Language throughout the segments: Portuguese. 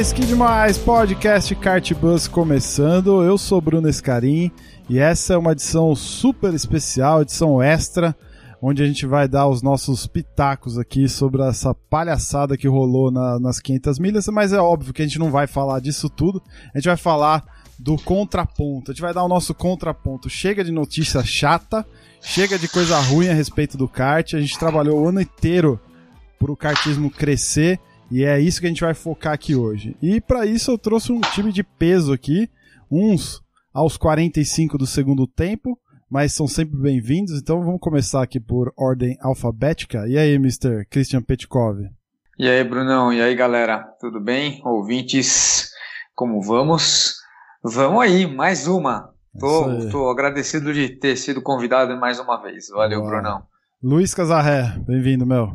Demais, que demais! Podcast Kart Bus começando. Eu sou Bruno Escarim e essa é uma edição super especial, edição extra, onde a gente vai dar os nossos pitacos aqui sobre essa palhaçada que rolou na, nas 500 milhas, mas é óbvio que a gente não vai falar disso tudo. A gente vai falar do contraponto. A gente vai dar o nosso contraponto. Chega de notícia chata, chega de coisa ruim a respeito do kart. A gente trabalhou o ano inteiro para o kartismo crescer e é isso que a gente vai focar aqui hoje. E para isso eu trouxe um time de peso aqui, uns aos 45 do segundo tempo, mas são sempre bem-vindos. Então vamos começar aqui por ordem alfabética. E aí, Mr. Christian Petkov? E aí, Brunão? E aí, galera? Tudo bem? Ouvintes, como vamos? Vamos aí, mais uma. Tô, tô agradecido de ter sido convidado mais uma vez. Valeu, Boa. Brunão. Luiz Casarré, bem-vindo, meu.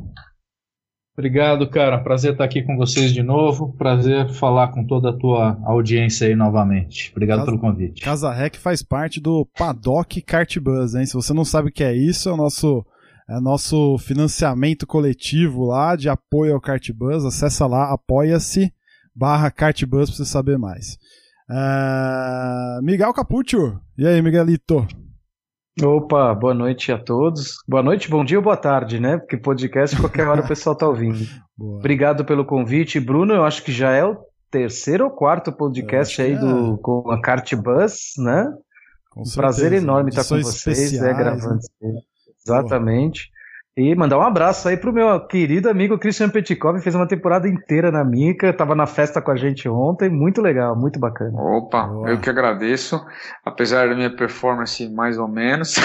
Obrigado, cara. Prazer estar aqui com vocês de novo. Prazer falar com toda a tua audiência aí novamente. Obrigado Casa, pelo convite. Casa Rec faz parte do Paddock Kart Buzz, hein? Se você não sabe o que é isso, é o nosso, é nosso financiamento coletivo lá de apoio ao Kart Buzz. Acessa lá, apoia-se barra Kart Buzz pra você saber mais. É... Miguel Capuccio. E aí, Miguelito? Opa, boa noite a todos. Boa noite, bom dia ou boa tarde, né? Porque podcast qualquer hora o pessoal tá ouvindo. Boa. Obrigado pelo convite. Bruno, eu acho que já é o terceiro ou quarto podcast aí é. do, com a Kart Bus, né? Com um prazer enorme estar com vocês, é, gravando. Né? Exatamente. E mandar um abraço aí pro meu querido amigo Christian Petkov, fez uma temporada inteira na Mica, tava na festa com a gente ontem, muito legal, muito bacana. Opa, Boa. eu que agradeço, apesar da minha performance mais ou menos,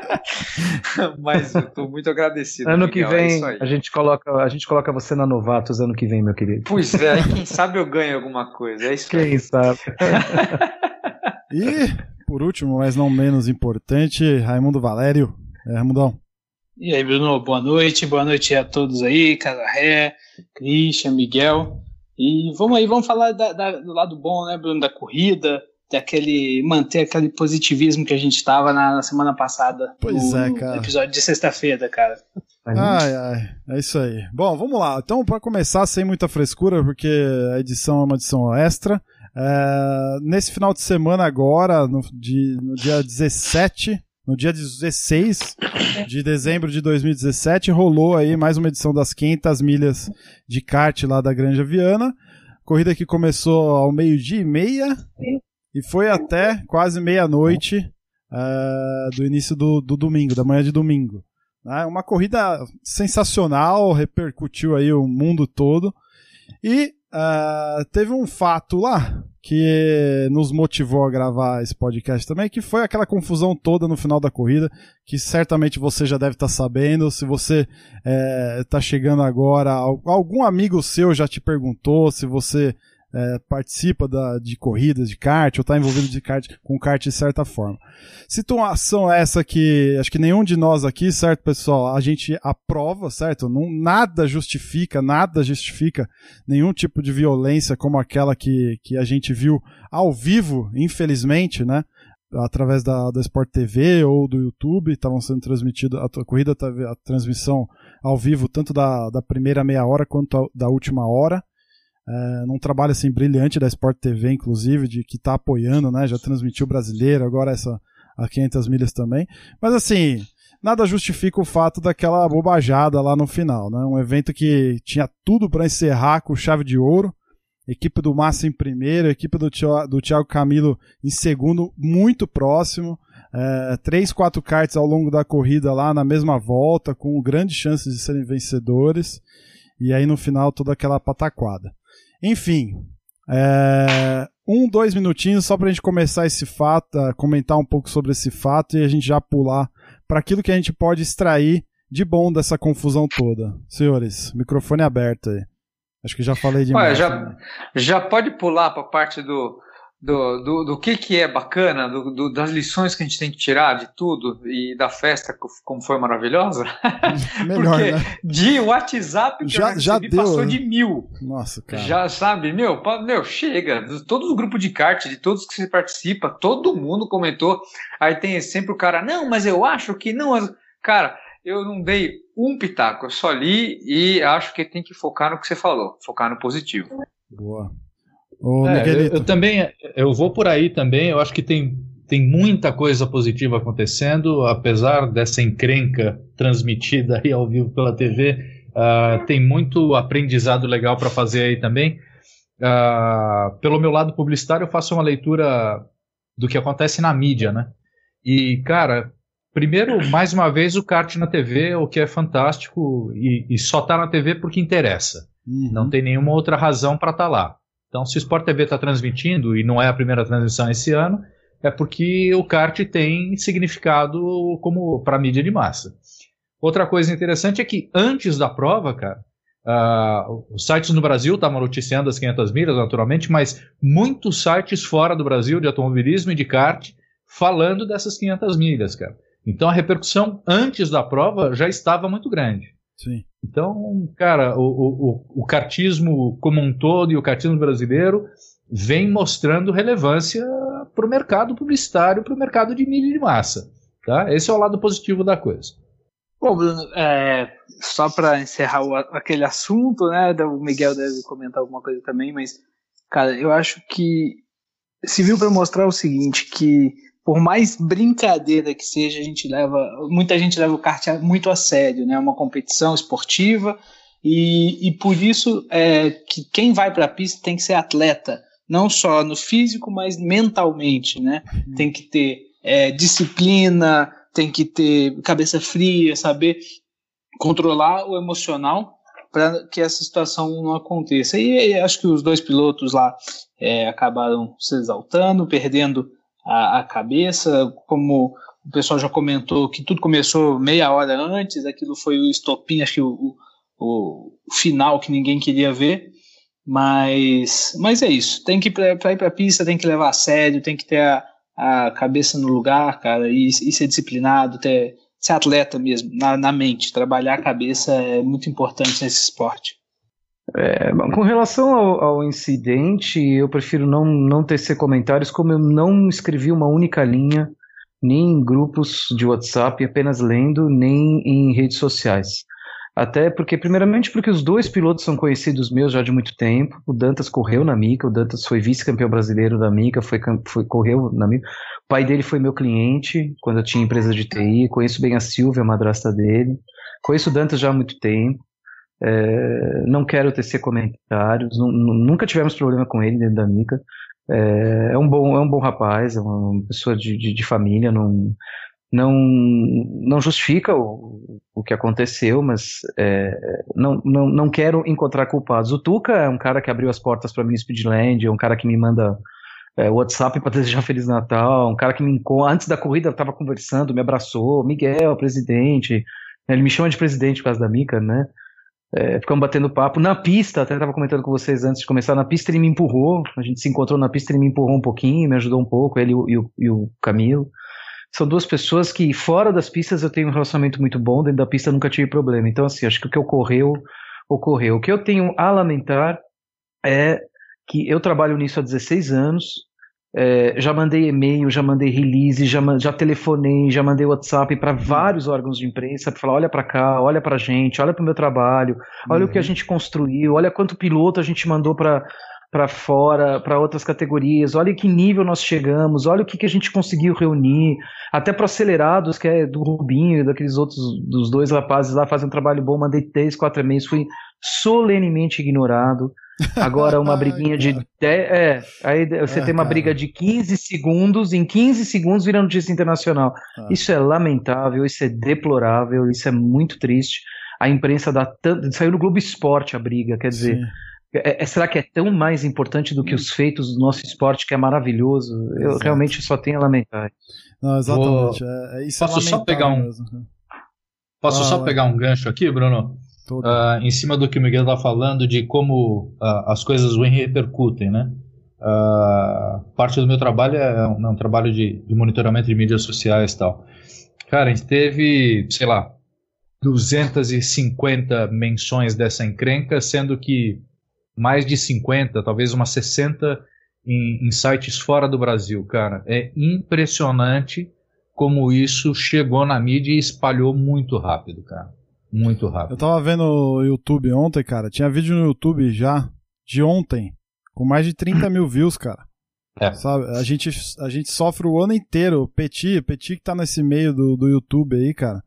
mas eu tô muito agradecido. Ano Miguel, que é vem é a gente coloca a gente coloca você na Novatos ano que vem, meu querido. Pois é, quem sabe eu ganho alguma coisa, é isso Quem aí. sabe. e, por último, mas não menos importante, Raimundo Valério. É, Raimundão. E aí, Bruno, boa noite, boa noite a todos aí, Casarré, Christian, Miguel. E vamos aí, vamos falar da, da, do lado bom, né, Bruno, da corrida, daquele manter aquele positivismo que a gente estava na, na, semana passada. Pois no, é, cara. No episódio de sexta-feira, cara. Ai, ai, é isso aí. Bom, vamos lá. Então, para começar, sem muita frescura, porque a edição é uma edição extra. É, nesse final de semana agora, no, de, no dia 17 no dia 16 de dezembro de 2017, rolou aí mais uma edição das 500 milhas de kart lá da Granja Viana. Corrida que começou ao meio-dia e meia e foi até quase meia-noite uh, do início do, do, domingo, da manhã de domingo. Uh, uma corrida sensacional, repercutiu aí o mundo todo. E uh, teve um fato lá que nos motivou a gravar esse podcast também, que foi aquela confusão toda no final da corrida, que certamente você já deve estar tá sabendo. Se você está é, chegando agora, algum amigo seu já te perguntou se você é, participa da, de corridas de kart ou está envolvido de kart, com kart de certa forma. Situação essa que acho que nenhum de nós aqui, certo, pessoal, a gente aprova, certo? Não, nada justifica, nada justifica nenhum tipo de violência como aquela que, que a gente viu ao vivo, infelizmente, né? através da, da Sport TV ou do YouTube, estavam sendo transmitidas, a, a corrida, a transmissão ao vivo, tanto da, da primeira meia hora quanto a, da última hora é, num trabalho assim brilhante da Sport TV, inclusive, de que está apoiando, né? Já transmitiu brasileiro, agora essa a 500 milhas também. Mas assim, nada justifica o fato daquela bobajada lá no final, né? Um evento que tinha tudo para encerrar com chave de ouro. Equipe do Massa em primeiro, equipe do, do Thiago Camilo em segundo, muito próximo. É, três, quatro karts ao longo da corrida lá na mesma volta, com grandes chances de serem vencedores. E aí no final toda aquela pataquada. Enfim, é, um, dois minutinhos só para a gente começar esse fato, comentar um pouco sobre esse fato e a gente já pular para aquilo que a gente pode extrair de bom dessa confusão toda? Senhores, microfone aberto aí. Acho que já falei demais. Olha, já, né? já pode pular para a parte do, do, do, do, que, que é bacana, do, do, das lições que a gente tem que tirar de tudo e da festa como foi maravilhosa. Melhor, Porque né? de WhatsApp que já, eu já deu, passou de mil. Nossa, cara. Já sabe, meu, meu, chega. Todo o grupo de kart, de todos que você participa, todo mundo comentou. Aí tem sempre o cara, não, mas eu acho que não. Cara, eu não dei um pitaco, eu só li e acho que tem que focar no que você falou, focar no positivo. Boa. É, eu, eu, também, eu vou por aí também. Eu acho que tem, tem muita coisa positiva acontecendo, apesar dessa encrenca transmitida aí ao vivo pela TV. Uh, ah, tem muito aprendizado legal para fazer aí também. Uh, pelo meu lado publicitário, eu faço uma leitura do que acontece na mídia, né? E, cara, primeiro, mais uma vez, o kart na TV, o que é fantástico, e, e só tá na TV porque interessa. Uhum. Não tem nenhuma outra razão para estar tá lá. Então, se o Sport TV está transmitindo, e não é a primeira transmissão esse ano, é porque o kart tem significado como para mídia de massa. Outra coisa interessante é que antes da prova, cara, uh, os sites no Brasil estavam noticiando as 500 milhas, naturalmente, mas muitos sites fora do Brasil de automobilismo e de kart falando dessas 500 milhas, cara. Então a repercussão antes da prova já estava muito grande. Sim. Então, cara, o, o, o cartismo como um todo e o cartismo brasileiro vem mostrando relevância para o mercado publicitário, para o mercado de mídia de massa. Tá? Esse é o lado positivo da coisa. Bom, Bruno, é, só para encerrar o, aquele assunto, né? O Miguel deve comentar alguma coisa também, mas, cara, eu acho que se viu para mostrar o seguinte, que por mais brincadeira que seja, a gente leva, muita gente leva o kart muito a sério, né? É uma competição esportiva e, e por isso é que quem vai para a pista tem que ser atleta, não só no físico, mas mentalmente, né? Uhum. Tem que ter é, disciplina, tem que ter cabeça fria, saber controlar o emocional para que essa situação não aconteça. E, e, acho que os dois pilotos lá é, acabaram se exaltando, perdendo a, a cabeça, como o pessoal já comentou que tudo começou meia hora antes, aquilo foi o estopim, acho que o, o, o final que ninguém queria ver. Mas, mas é isso. Tem que para ir para a pista, tem que levar a sério, tem que ter a, a cabeça no lugar, cara, e, e ser disciplinado, ter, ser atleta mesmo, na, na mente. Trabalhar a cabeça é muito importante nesse esporte. É, com relação ao, ao, incidente, eu prefiro não, não tecer comentários, como eu não escrevi uma única linha, nem em grupos de WhatsApp, apenas lendo, nem em redes sociais. Até porque, primeiramente, porque os dois pilotos são conhecidos meus já de muito tempo. O Dantas correu na Mica, o Dantas foi vice-campeão brasileiro da Mica, foi, foi, correu na Mica. O pai dele foi meu cliente quando eu tinha empresa de TI. Conheço bem a Silvia, a madrasta dele. Conheço o Dantas já há muito tempo. É, não quero tecer comentários, nunca tivemos problema com ele dentro da Mica. É, é, um bom, é um bom rapaz, é uma pessoa de, de, de família, não, não, não justifica o, o que aconteceu, mas é, não, não, não quero encontrar culpados. O Tuca é um cara que abriu as portas para mim no Speedland, é um cara que me manda é, WhatsApp para desejar Feliz Natal, um cara que me antes da corrida estava conversando, me abraçou, Miguel, presidente, ele me chama de presidente por causa da Mica, né? É, ficamos batendo papo. Na pista, até estava comentando com vocês antes de começar, na pista ele me empurrou, a gente se encontrou na pista, ele me empurrou um pouquinho, me ajudou um pouco, ele e o, e o Camilo. São duas pessoas que, fora das pistas, eu tenho um relacionamento muito bom, dentro da pista nunca tive problema. Então, assim, acho que o que ocorreu, ocorreu. O que eu tenho a lamentar é que eu trabalho nisso há 16 anos, é, já mandei e-mail, já mandei release, já, já telefonei, já mandei WhatsApp para vários órgãos de imprensa para falar: olha para cá, olha para gente, olha para o meu trabalho, olha uhum. o que a uhum. gente construiu, olha quanto piloto a gente mandou para para fora, para outras categorias, olha que nível nós chegamos, olha o que, que a gente conseguiu reunir, até para acelerados, que é do Rubinho e daqueles outros, dos dois rapazes lá, fazem um trabalho bom, mandei três, quatro e-mails, fui solenemente ignorado. Agora uma briguinha de 10. É, aí você ah, tem uma cara. briga de 15 segundos, em 15 segundos vira notícia internacional. Ah. Isso é lamentável, isso é deplorável, isso é muito triste. A imprensa dá tanto. Saiu no Globo Esporte a briga, quer dizer. É, é, será que é tão mais importante do que os feitos do nosso esporte, que é maravilhoso? Eu Exato. realmente só tenho a lamentar. Não, exatamente. Vou... É, é isso Posso é só pegar um. Mesmo. Posso ah, só pegar um gancho aqui, Bruno? Uh, em cima do que o Miguel está falando de como uh, as coisas ruins repercutem, né? Uh, parte do meu trabalho é um, é um trabalho de, de, monitoramento de mídias sociais e tal. Cara, a gente teve, sei lá, 250 menções dessa encrenca, sendo que mais de 50, talvez umas 60 em, em sites fora do Brasil, cara. É impressionante como isso chegou na mídia e espalhou muito rápido, cara. Muito rápido. Eu tava vendo o YouTube ontem, cara. Tinha vídeo no YouTube já de ontem, com mais de 30 mil views, cara. É. Sabe? A gente, a gente sofre o ano inteiro. Petit, Petit que tá nesse meio do, do YouTube aí, cara.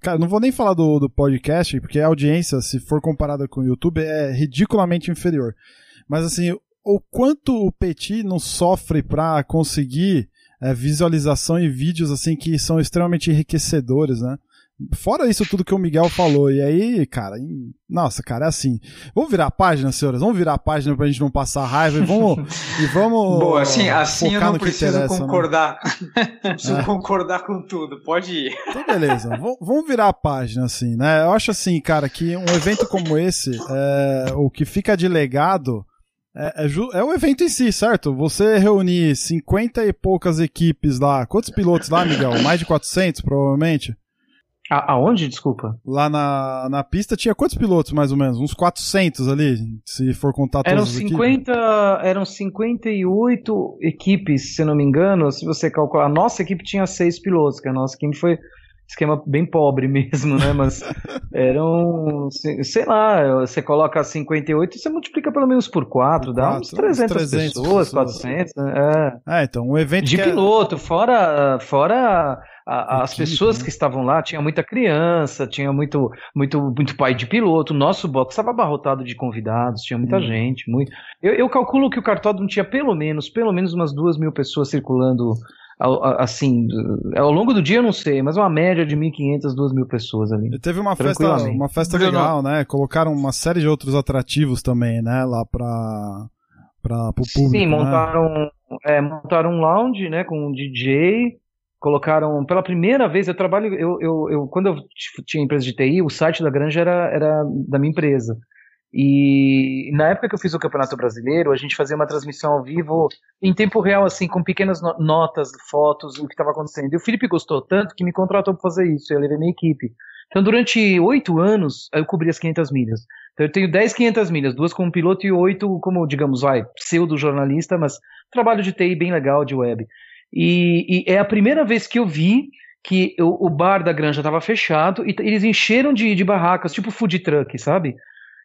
Cara, não vou nem falar do, do podcast, porque a audiência, se for comparada com o YouTube, é ridiculamente inferior. Mas assim, o quanto o Petit não sofre pra conseguir é, visualização e vídeos assim que são extremamente enriquecedores, né? Fora isso tudo que o Miguel falou, e aí, cara, nossa, cara, é assim. Vamos virar a página, senhoras? Vamos virar a página pra gente não passar raiva e vamos. e vamos Boa, assim, assim eu não preciso né? concordar. Né? preciso é. concordar com tudo, pode ir. Então, beleza. vamos virar a página, assim, né? Eu acho assim, cara, que um evento como esse, é, o que fica de legado. É, é, é, o evento em si, certo? Você reunir 50 e poucas equipes lá. Quantos pilotos lá, Miguel? Mais de 400, provavelmente? A, aonde, desculpa? Lá na, na pista tinha quantos pilotos, mais ou menos? Uns 400 ali, se for contar todos eram 50, equipes. Eram 58 equipes, se não me engano. Se você calcular, a nossa equipe tinha seis pilotos, que a nossa equipe foi esquema bem pobre mesmo, né? Mas eram, sei lá, você coloca 58 e você multiplica pelo menos por 4, dá uns 300, 300 pessoas, pessoas, 400, né? É. é, então, um evento De piloto, é... fora, fora a, as pessoas né? que estavam lá, tinha muita criança, tinha muito, muito, muito pai de piloto. O nosso box estava abarrotado de convidados, tinha muita hum. gente. Muito... Eu, eu, calculo que o cartódromo tinha pelo menos, pelo menos umas duas mil pessoas circulando assim, ao longo do dia eu não sei, mas uma média de 1.500, 2.000 pessoas ali. E teve uma festa, uma festa legal, né? Colocaram uma série de outros atrativos também, né? Lá para para o público. Sim, né? montaram, né? é, montaram um lounge, né? Com um DJ, colocaram pela primeira vez eu trabalho eu, eu, eu quando eu tinha empresa de TI o site da Granja era, era da minha empresa. E na época que eu fiz o Campeonato Brasileiro a gente fazia uma transmissão ao vivo em tempo real assim com pequenas notas fotos o que estava acontecendo. E o Felipe gostou tanto que me contratou para fazer isso eu levei minha equipe. Então durante oito anos eu cobri as 500 milhas. Então eu tenho 10 500 milhas duas como piloto e oito como digamos vai pseudo jornalista mas trabalho de TI bem legal de web e, e é a primeira vez que eu vi que o, o bar da granja estava fechado e eles encheram de, de barracas, tipo food truck, sabe?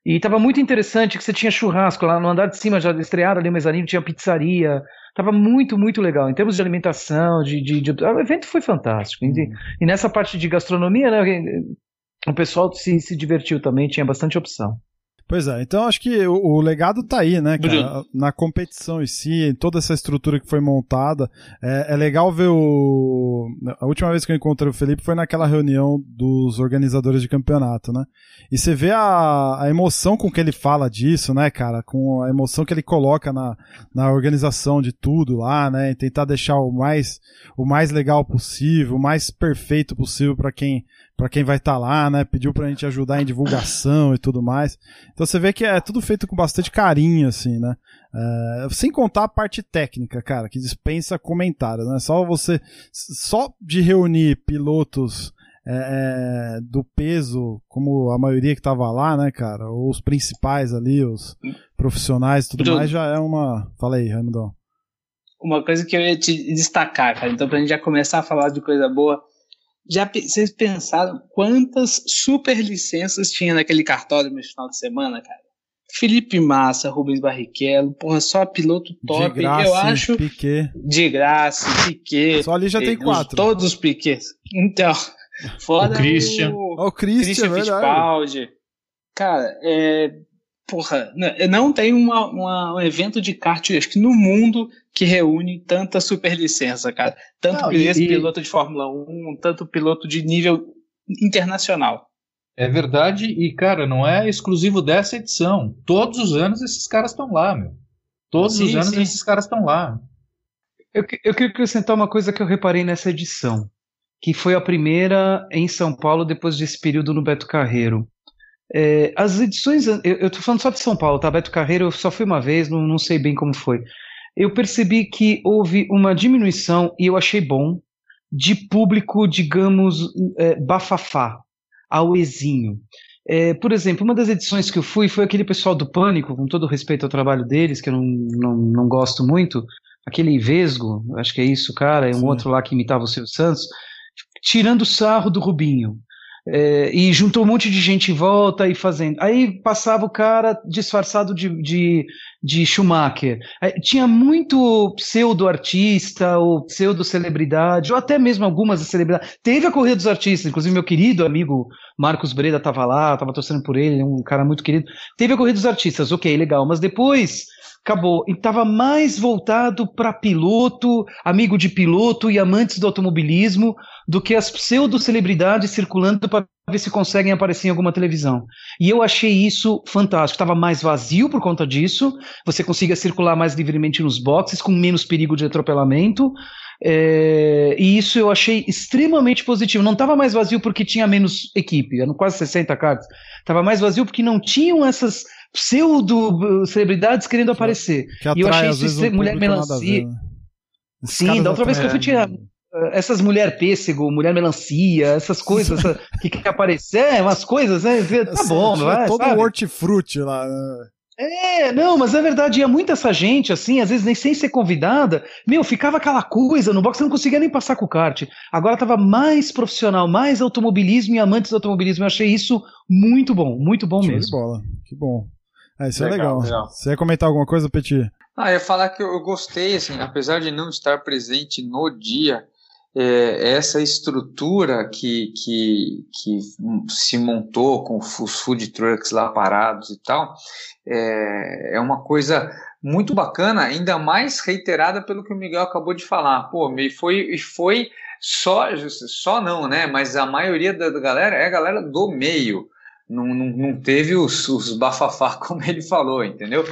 E estava muito interessante que você tinha churrasco lá no andar de cima, já estrearam ali o mezaninho, tinha pizzaria. Tava muito, muito legal. Em termos de alimentação, de. de, de o evento foi fantástico. E, e, nessa parte de gastronomia, né? O pessoal se, se divertiu também, tinha bastante opção. Pois é, então acho que o, o legado tá aí, né, cara? Na competição em si, em toda essa estrutura que foi montada. É, é, legal ver o. A última vez que eu encontrei o Felipe foi naquela reunião dos organizadores de campeonato, né? E você vê a, a emoção com que ele fala disso, né, cara? Com a emoção que ele coloca na, na organização de tudo lá, né? E tentar deixar o mais, o mais legal possível, o mais perfeito possível para quem para quem vai estar tá lá, né? Pediu pra gente ajudar em divulgação e tudo mais. Então você vê que é tudo feito com bastante carinho, assim, né? É, sem contar a parte técnica, cara, que dispensa comentários, né? Só você. Só de reunir pilotos é, é, do peso, como a maioria que tava lá, né, cara? Ou os principais ali, os profissionais e tudo mais, já é uma. Fala aí, Raimundão. Uma coisa que eu ia te destacar, cara, então pra gente já começar a falar de coisa boa já vocês pensaram quantas super licenças tinha naquele cartódromo no final de semana, cara? Felipe Massa, Rubens Barrichello, porra, só piloto top. De graça, eu acho. Piquet. De graça, Piquet. Só ali já tem quatro. Todos os Piquets. Então, fora o Christian. O, o Christian, Christian Fittipaldi. Cara, é, porra, não tem uma, uma, um evento de kart, acho que no mundo, que reúne tanta superlicença, cara. Tanto não, esse piloto de Fórmula 1, tanto piloto de nível internacional. É verdade, e cara, não é exclusivo dessa edição. Todos os anos esses caras estão lá, meu. Todos sim, os anos sim. esses caras estão lá. Eu, eu queria acrescentar uma coisa que eu reparei nessa edição que foi a primeira em São Paulo depois desse período no Beto Carreiro. É, as edições, eu, eu tô falando só de São Paulo, tá? Beto Carreiro eu só fui uma vez, não, não sei bem como foi. Eu percebi que houve uma diminuição, e eu achei bom, de público, digamos, é, bafafá, ao exinho. É, por exemplo, uma das edições que eu fui foi aquele pessoal do Pânico, com todo respeito ao trabalho deles, que eu não, não, não gosto muito, aquele Vesgo, acho que é isso, cara, é um Sim. outro lá que imitava o Silvio Santos, tirando sarro do Rubinho. É, e juntou um monte de gente em volta e fazendo. Aí passava o cara disfarçado de, de, de Schumacher. Aí, tinha muito pseudo-artista ou pseudo-celebridade, ou até mesmo algumas celebridades. Teve a Corrida dos Artistas, inclusive meu querido amigo Marcos Breda estava lá, estava torcendo por ele, é um cara muito querido. Teve a Corrida dos Artistas, ok, legal, mas depois acabou. E estava mais voltado para piloto, amigo de piloto e amantes do automobilismo do que as pseudo-celebridades circulando para ver se conseguem aparecer em alguma televisão. E eu achei isso fantástico. Estava mais vazio por conta disso. Você conseguia circular mais livremente nos boxes, com menos perigo de atropelamento. É, e isso eu achei extremamente positivo. Não estava mais vazio porque tinha menos equipe, eram quase 60 cartas. Estava mais vazio porque não tinham essas pseudo-celebridades querendo aparecer. Que atrai, e eu achei isso um mulher melancia. Né? Sim, da outra vez que eu fui tirar essas mulher pêssego, mulher melancia, essas coisas que quer aparecer, é, umas coisas, né? Tá bom, vai, Todo sabe? hortifruti lá. Né? É, não, mas é verdade, ia muita essa gente, assim, às vezes nem sem ser convidada, meu, ficava aquela coisa no box, você não conseguia nem passar com o kart. Agora tava mais profissional, mais automobilismo e amantes do automobilismo. Eu achei isso muito bom, muito bom Show mesmo. De bola, que bom. É, isso legal, é legal. legal. Você ia comentar alguma coisa, Petit? Ah, eu ia falar que eu gostei, assim, apesar de não estar presente no dia, é, essa estrutura que, que, que se montou com os food trucks lá parados e tal, é, é uma coisa muito bacana, ainda mais reiterada pelo que o Miguel acabou de falar. Pô, e foi, foi só, só não, né? Mas a maioria da galera é a galera do meio não, não, não teve os, os bafafá, como ele falou, entendeu?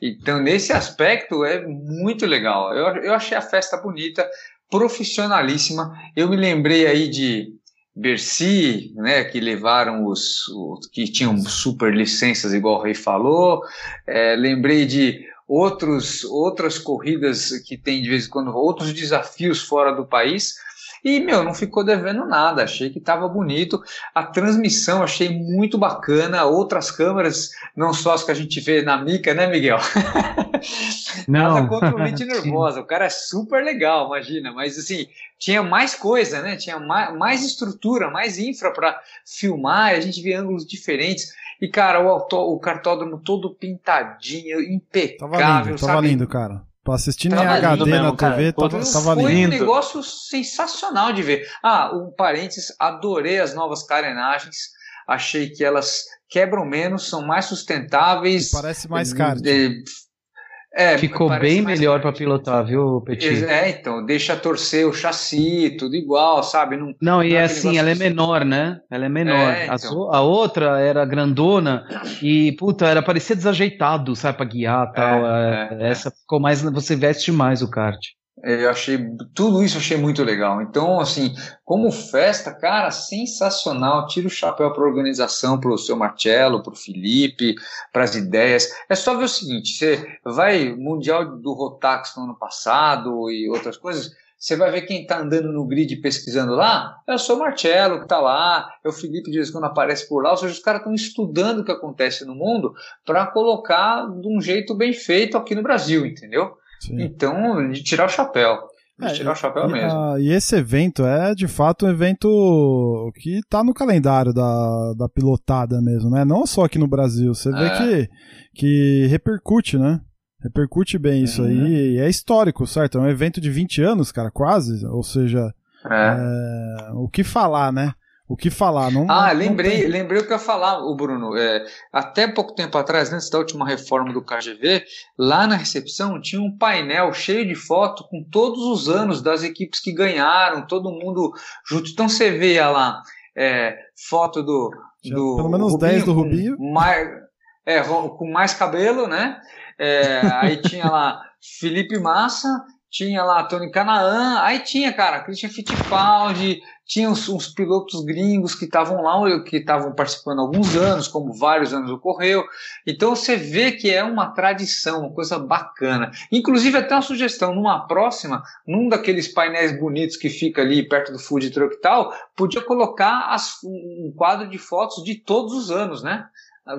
Então, nesse aspecto, é muito legal. Eu, eu achei a festa bonita, profissionalíssima. Eu me lembrei aí de Bercy, né, que levaram os, os que tinham super licenças, igual o Rei falou. É, lembrei de outros, outras corridas que tem de vez em quando, outros desafios fora do país. E, meu, não ficou devendo nada. Achei que estava bonito. A transmissão achei muito bacana. Outras câmeras, não só as que a gente vê na Mica, né, Miguel? Não. Nada contra o Mente Nervosa. O cara é super legal, imagina. Mas, assim, tinha mais coisa, né? Tinha mais, mais estrutura, mais infra para filmar. A gente vê ângulos diferentes. E, cara, o, auto, o cartódromo todo pintadinho, impecável. Tava lindo, tava lindo, cara. Pra assistir em HD mesmo, na TV, tava, tava lindo. Foi um negócio sensacional de ver. Ah, um parênteses, adorei as novas carenagens. Achei que elas quebram menos, são mais sustentáveis. E parece mais caro. É, Ficou bem melhor para pilotar, viu, Petit? É, então, deixa torcer o chassi, tudo igual, sabe? Não, não e é assim, ela é menor, né? Ela é menor. É, então. a, a, outra era grandona e, puta, era parecia desajeitado, sabe, pra guiar e tal. É, é, é, essa ficou mais, você veste mais o kart. É, eu achei tudo isso achei muito legal. Então, assim, como festa, cara, sensacional. Tira o chapéu para a organização, para o seu Marcelo, para o Felipe, para as ideias. É só ver o seguinte: você vai mundial do Rotax no ano passado e outras coisas. Você vai ver quem está andando no grid pesquisando lá, é o seu Marcelo que está lá, é o Felipe de vez quando aparece por lá, ou seja, os caras estão estudando o que acontece no mundo para colocar de um jeito bem feito aqui no Brasil, entendeu? Sim. Então, de tirar o chapéu. De é, tirar o chapéu e, mesmo. A, e esse evento é de fato um evento que está no calendário da, da pilotada mesmo, né? Não só aqui no Brasil. Você vê é. que, que repercute, né? Repercute bem isso aí. Uhum. E é histórico, certo? É um evento de 20 anos, cara, quase. Ou seja, é. É, o que falar, né? O que falar. Não, ah, não, lembrei, não lembrei o que eu ia falar, o Bruno. É, até pouco tempo atrás, antes da última reforma do KGV, lá na recepção tinha um painel cheio de foto com todos os anos das equipes que ganharam, todo mundo junto. Então você vê lá é, foto do, do. Pelo menos Rubinho 10 do Rubinho. Mais, é, com mais cabelo, né? É, aí tinha lá Felipe Massa tinha lá Tony Canaan, aí tinha, cara, Christian Fittipaldi, tinha uns, uns pilotos gringos que estavam lá, que estavam participando há alguns anos, como vários anos ocorreu. Então você vê que é uma tradição, uma coisa bacana. Inclusive, até uma sugestão, numa próxima, num daqueles painéis bonitos que fica ali perto do food truck e tal, podia colocar as, um quadro de fotos de todos os anos, né?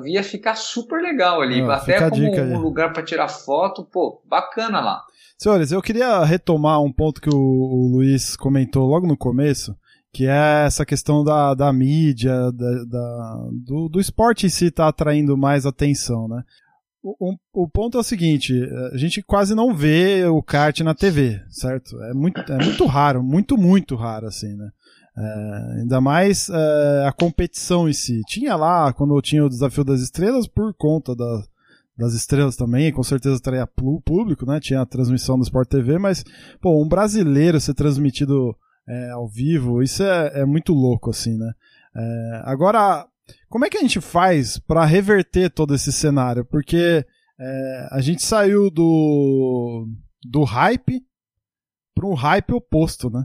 Ia ficar super legal ali, ah, até como um lugar para tirar foto, pô, bacana lá. Senhores, eu queria retomar um ponto que o, o Luiz comentou logo no começo, que é essa questão da, da mídia, da, da do, do esporte em si tá atraindo mais atenção, né? O, o, ponto é o seguinte, a gente quase não vê o kart na TV, certo? É muito, é muito raro, muito, muito raro, assim, né? É, ainda mais é, a competição em si. Tinha lá, quando tinha o Desafio das Estrelas, por conta da, das estrelas também, com certeza traía público, né? Tinha a transmissão do Sport TV, mas, pô, um brasileiro ser transmitido é, ao vivo, isso é, é, muito louco, assim, né? É, agora, como é que a gente faz para reverter todo esse cenário? Porque é, a gente saiu do, do hype para um hype oposto, né?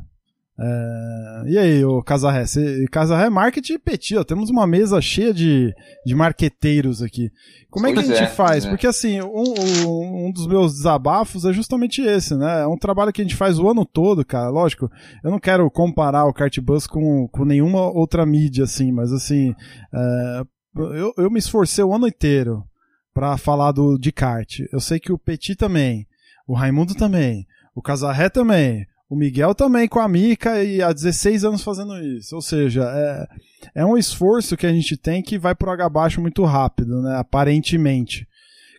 É... E aí, o Casarré? Casarré Marketing e Petit, ó, temos uma mesa cheia de, de marqueteiros aqui. Como é que a gente é, faz? É. Porque assim, um, um, dos meus desabafos é justamente esse, né? É um trabalho que a gente faz o ano todo, cara. Lógico, eu não quero comparar o Cartbus com, com nenhuma outra mídia, assim, mas assim, é... eu, eu me esforcei o ano inteiro para falar do, de kart. Eu sei que o Petit também, o Raimundo também, o Casarré também, o Miguel também com a Mica e há 16 anos fazendo isso. Ou seja, é, é um esforço que a gente tem que vai por água abaixo muito rápido, né? Aparentemente.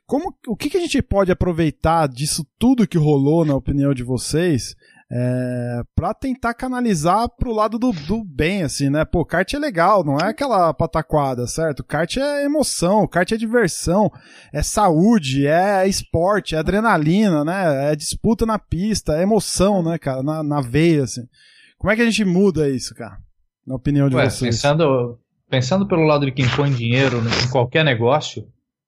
Como, o que, que a gente pode aproveitar disso tudo que rolou, na opinião de vocês, é, para tentar canalizar pro lado do, do bem, assim, né? Pô, kart é legal, não é aquela pataquada, certo? Kart é emoção, kart é diversão, é saúde, é esporte, é adrenalina, né? É disputa na pista, é emoção, né, cara? Na, na veia, assim. Como é que a gente muda isso, cara? Na opinião de Ué, vocês. Pensando, pensando pelo lado de quem põe dinheiro em qualquer negócio,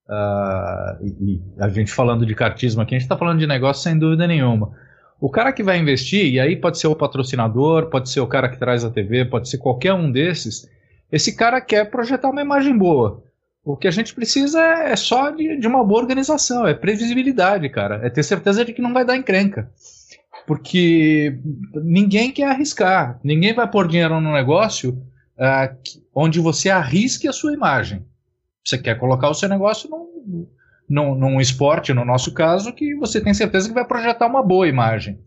uh, e, e a gente falando de cartismo aqui, a gente está falando de negócio sem dúvida nenhuma. O cara que vai investir, e aí pode ser o patrocinador, pode ser o cara que traz a TV, pode ser qualquer um desses, esse cara quer projetar uma imagem boa. O que a gente precisa é, só de, de uma boa organização, é previsibilidade, cara. É ter certeza de que não vai dar encrenca. Porque ninguém quer arriscar. Ninguém vai pôr dinheiro no negócio uh, onde você arrisque a sua imagem. Você quer colocar o seu negócio num, num, num esporte, no nosso caso, que você tem certeza que vai projetar uma boa imagem.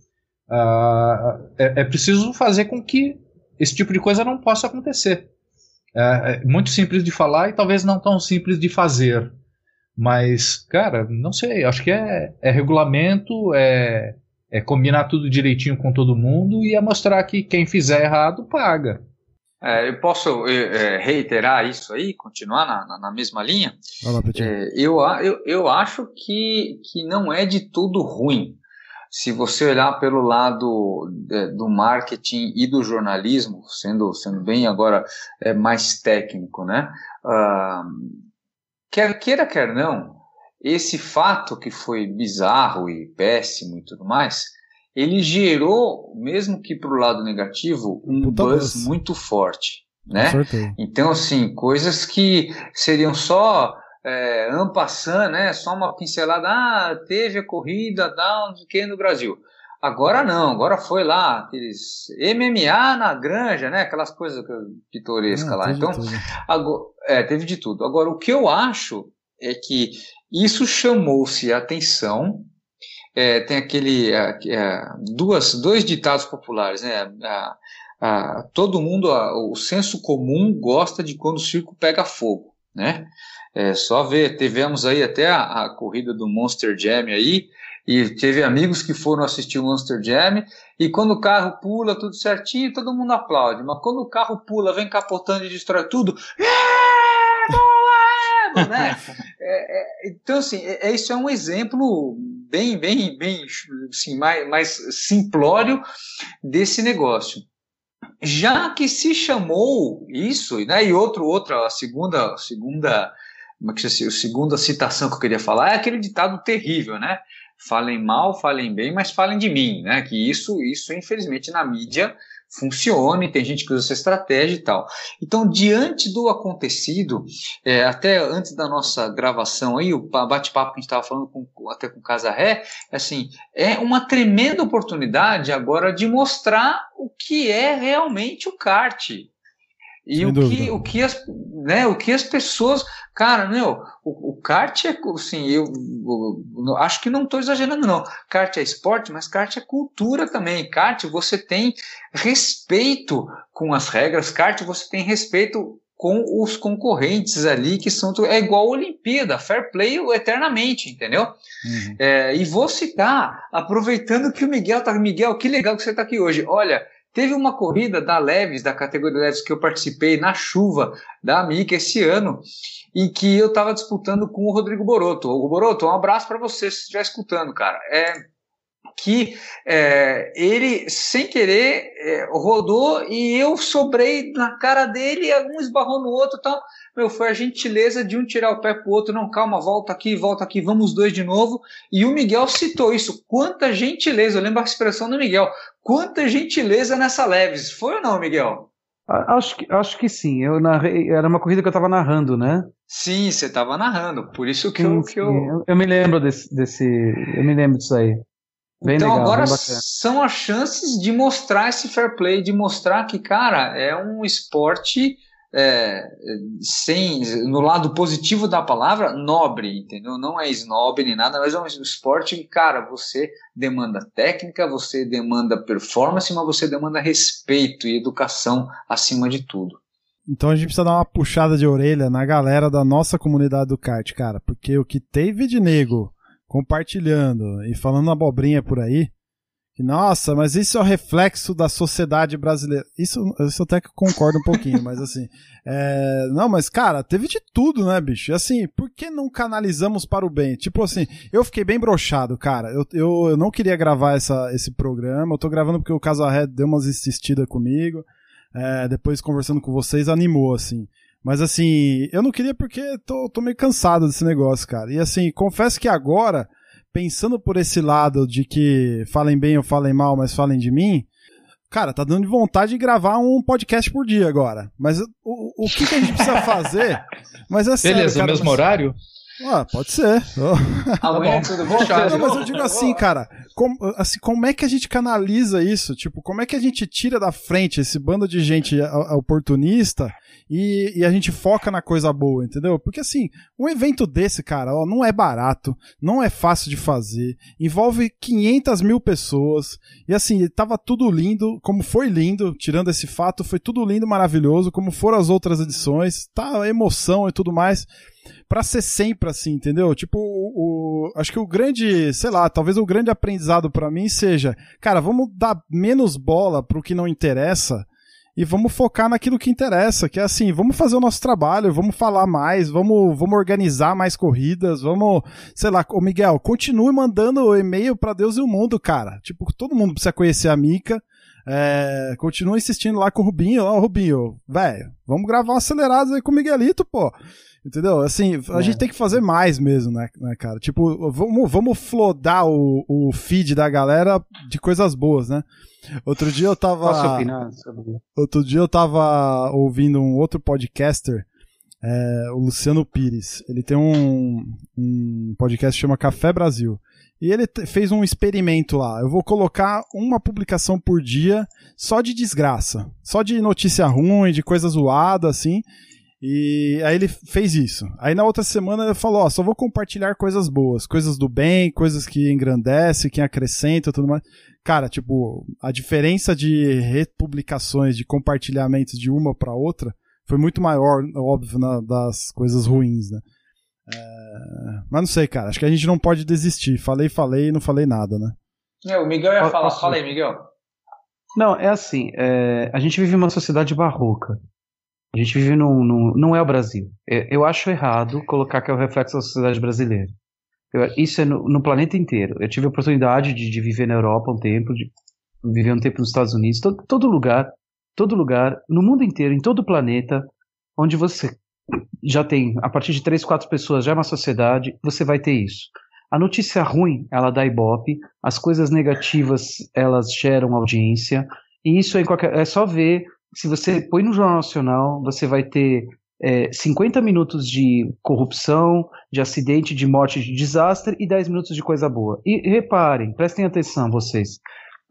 Uh, é, é, preciso fazer com que esse tipo de coisa não possa acontecer. É, é, muito simples de falar e talvez não tão simples de fazer. Mas, cara, não sei, acho que é, é regulamento, é, é combinar tudo direitinho com todo mundo e é mostrar que quem fizer errado paga. É, eu posso é, reiterar isso aí, continuar na, na, na mesma linha? Lá, é, eu, eu, eu acho que, que não é de tudo ruim. Se você olhar pelo lado é, do marketing e do jornalismo, sendo, sendo bem agora é, mais técnico, né? Uh, quer queira, quer não, esse fato que foi bizarro e péssimo e tudo mais, ele gerou, mesmo que para o lado negativo, um Puta buzz Deus. muito forte, né? Então, assim, coisas que seriam só é, ampassando, né? Só uma pincelada, ah, teve a corrida, down, que no Brasil. Agora não, agora foi lá, aqueles MMA na granja, né? Aquelas coisas pitorescas ah, lá. Então, agora, é, teve de tudo. Agora, o que eu acho é que isso chamou-se atenção é, tem aquele é, é, duas, dois ditados populares, né? A, a, todo mundo, a, o senso comum gosta de quando o circo pega fogo, né? É só ver, tivemos aí até a, a corrida do Monster Jam aí, e teve amigos que foram assistir o Monster Jam, e quando o carro pula tudo certinho, todo mundo aplaude, mas quando o carro pula, vem capotando e destrói tudo, né? É, é, então, assim, é, é, isso é um exemplo bem, bem, bem, assim, mais, mais simplório desse negócio. Já que se chamou isso, né, e outro, outra, a segunda, segunda, como é que se, a segunda citação que eu queria falar é aquele ditado terrível, né? falem mal, falem bem, mas falem de mim, né? Que isso, isso infelizmente na mídia funciona e tem gente que usa essa estratégia e tal. Então, diante do acontecido, é, até antes da nossa gravação aí, o bate-papo que a gente estava falando com, até com Casa Ré, assim, é uma tremenda oportunidade agora de mostrar o que é realmente o kart. E o que, o, que as, né, o que as pessoas. Cara, meu, o, o kart é. Assim, eu, eu, eu, acho que não estou exagerando, não. Kart é esporte, mas kart é cultura também. Kart você tem respeito com as regras, kart você tem respeito com os concorrentes ali que são. É igual a Olimpíada, fair play eternamente, entendeu? Uhum. É, e vou citar, aproveitando que o Miguel tá. Miguel, que legal que você está aqui hoje. Olha. Teve uma corrida da Leves, da categoria Leves, que eu participei na chuva da Amica esse ano, em que eu estava disputando com o Rodrigo Boroto. O Boroto, um abraço para você se estiver escutando, cara. É que é, ele, sem querer, é, rodou e eu sobrei na cara dele, um esbarrou no outro e tal. Meu, foi a gentileza de um tirar o pé pro outro, não, calma, volta aqui, volta aqui, vamos dois de novo. E o Miguel citou isso. Quanta gentileza, eu lembro a expressão do Miguel. Quanta gentileza nessa Leves. Foi ou não, Miguel? Acho que, acho que sim. Eu narrei, era uma corrida que eu estava narrando, né? Sim, você estava narrando. Por isso que, sim, eu, que eu... eu. me lembro desse, desse. Eu me lembro disso aí. Bem então legal, agora são as chances de mostrar esse fair play, de mostrar que, cara, é um esporte é, sem no lado positivo da palavra nobre, entendeu? Não é snob nem nada, mas é um esporte que, cara, você demanda técnica, você demanda performance, mas você demanda respeito e educação acima de tudo. Então a gente precisa dar uma puxada de orelha na galera da nossa comunidade do kart, cara, porque o que teve de nego compartilhando e falando abobrinha por aí, nossa, mas isso é o reflexo da sociedade brasileira. Isso, isso até que concordo um pouquinho, mas assim. É... Não, mas cara, teve de tudo, né, bicho? Assim, por que não canalizamos para o bem? Tipo assim, eu fiquei bem brochado, cara. Eu, eu, eu não queria gravar essa, esse programa. Eu tô gravando porque o Caso Red deu umas insistidas comigo. É, depois conversando com vocês, animou, assim. Mas assim, eu não queria porque tô, tô meio cansado desse negócio, cara. E assim, confesso que agora pensando por esse lado de que falem bem ou falem mal, mas falem de mim, cara, tá dando vontade de gravar um podcast por dia agora. Mas o, o que, que a gente precisa fazer? Mas é sério, Beleza, cara, mesmo mas... horário? Ah, pode ser. Amanhã tá tudo bom? Não, mas eu digo assim, cara, como, assim, como é que a gente canaliza isso? Tipo, como é que a gente tira da frente esse bando de gente oportunista e, e, a gente foca na coisa boa, entendeu? Porque assim, um evento desse, cara, ó, não é barato, não é fácil de fazer, envolve 500 mil pessoas, e assim, tava tudo lindo, como foi lindo, tirando esse fato, foi tudo lindo, maravilhoso, como foram as outras edições, tá emoção e tudo mais, para ser sempre assim, entendeu? Tipo, o, o, acho que o grande, sei lá, talvez o grande aprendizado para mim seja, cara, vamos dar menos bola pro que não interessa, e vamos focar naquilo que interessa, que é assim, vamos fazer o nosso trabalho, vamos falar mais, vamos, vamos organizar mais corridas, vamos, sei lá, ô Miguel, continue mandando e-mail para Deus e o mundo, cara. Tipo, todo mundo precisa conhecer a Mica. É, continua insistindo lá com o Rubinho, ó, Rubinho, velho, vamos gravar um acelerados aí com o Miguelito, pô. Entendeu? Assim, a é. gente tem que fazer mais mesmo, né, né, cara? Tipo, vamos, vamos flodar o, o feed da galera de coisas boas, né? Outro dia eu tava. Posso opinar sobre Outro dia eu tava ouvindo um outro podcaster, é, o Luciano Pires. Ele tem um, um podcast que chama Café Brasil. E ele fez um experimento lá. Eu vou colocar uma publicação por dia só de desgraça. Só de notícia ruim, de coisa zoada, assim. E aí ele fez isso. Aí na outra semana ele falou: Ó, só vou compartilhar coisas boas, coisas do bem, coisas que engrandecem, que acrescentam tudo mais. Cara, tipo, a diferença de republicações, de compartilhamentos de uma para outra foi muito maior, óbvio, na, das coisas ruins, né? É... Mas não sei, cara. Acho que a gente não pode desistir. Falei, falei e não falei nada, né? É, o Miguel ia falar. Fala aí, Miguel. Não, é assim. É... A gente vive uma sociedade barroca. A gente vive num, num, não é o Brasil. Eu acho errado colocar que é o reflexo da sociedade brasileira. Eu, isso é no, no, planeta inteiro. Eu tive a oportunidade de, de, viver na Europa um tempo, de viver um tempo nos Estados Unidos, todo, todo lugar, todo lugar, no mundo inteiro, em todo o planeta, onde você já tem, a partir de três, quatro pessoas, já é uma sociedade, você vai ter isso. A notícia ruim, ela dá ibope, as coisas negativas, elas geram audiência, e isso é, qualquer, é só ver, se você põe no Jornal Nacional, você vai ter é, 50 minutos de corrupção, de acidente, de morte, de desastre e 10 minutos de coisa boa. E reparem, prestem atenção vocês.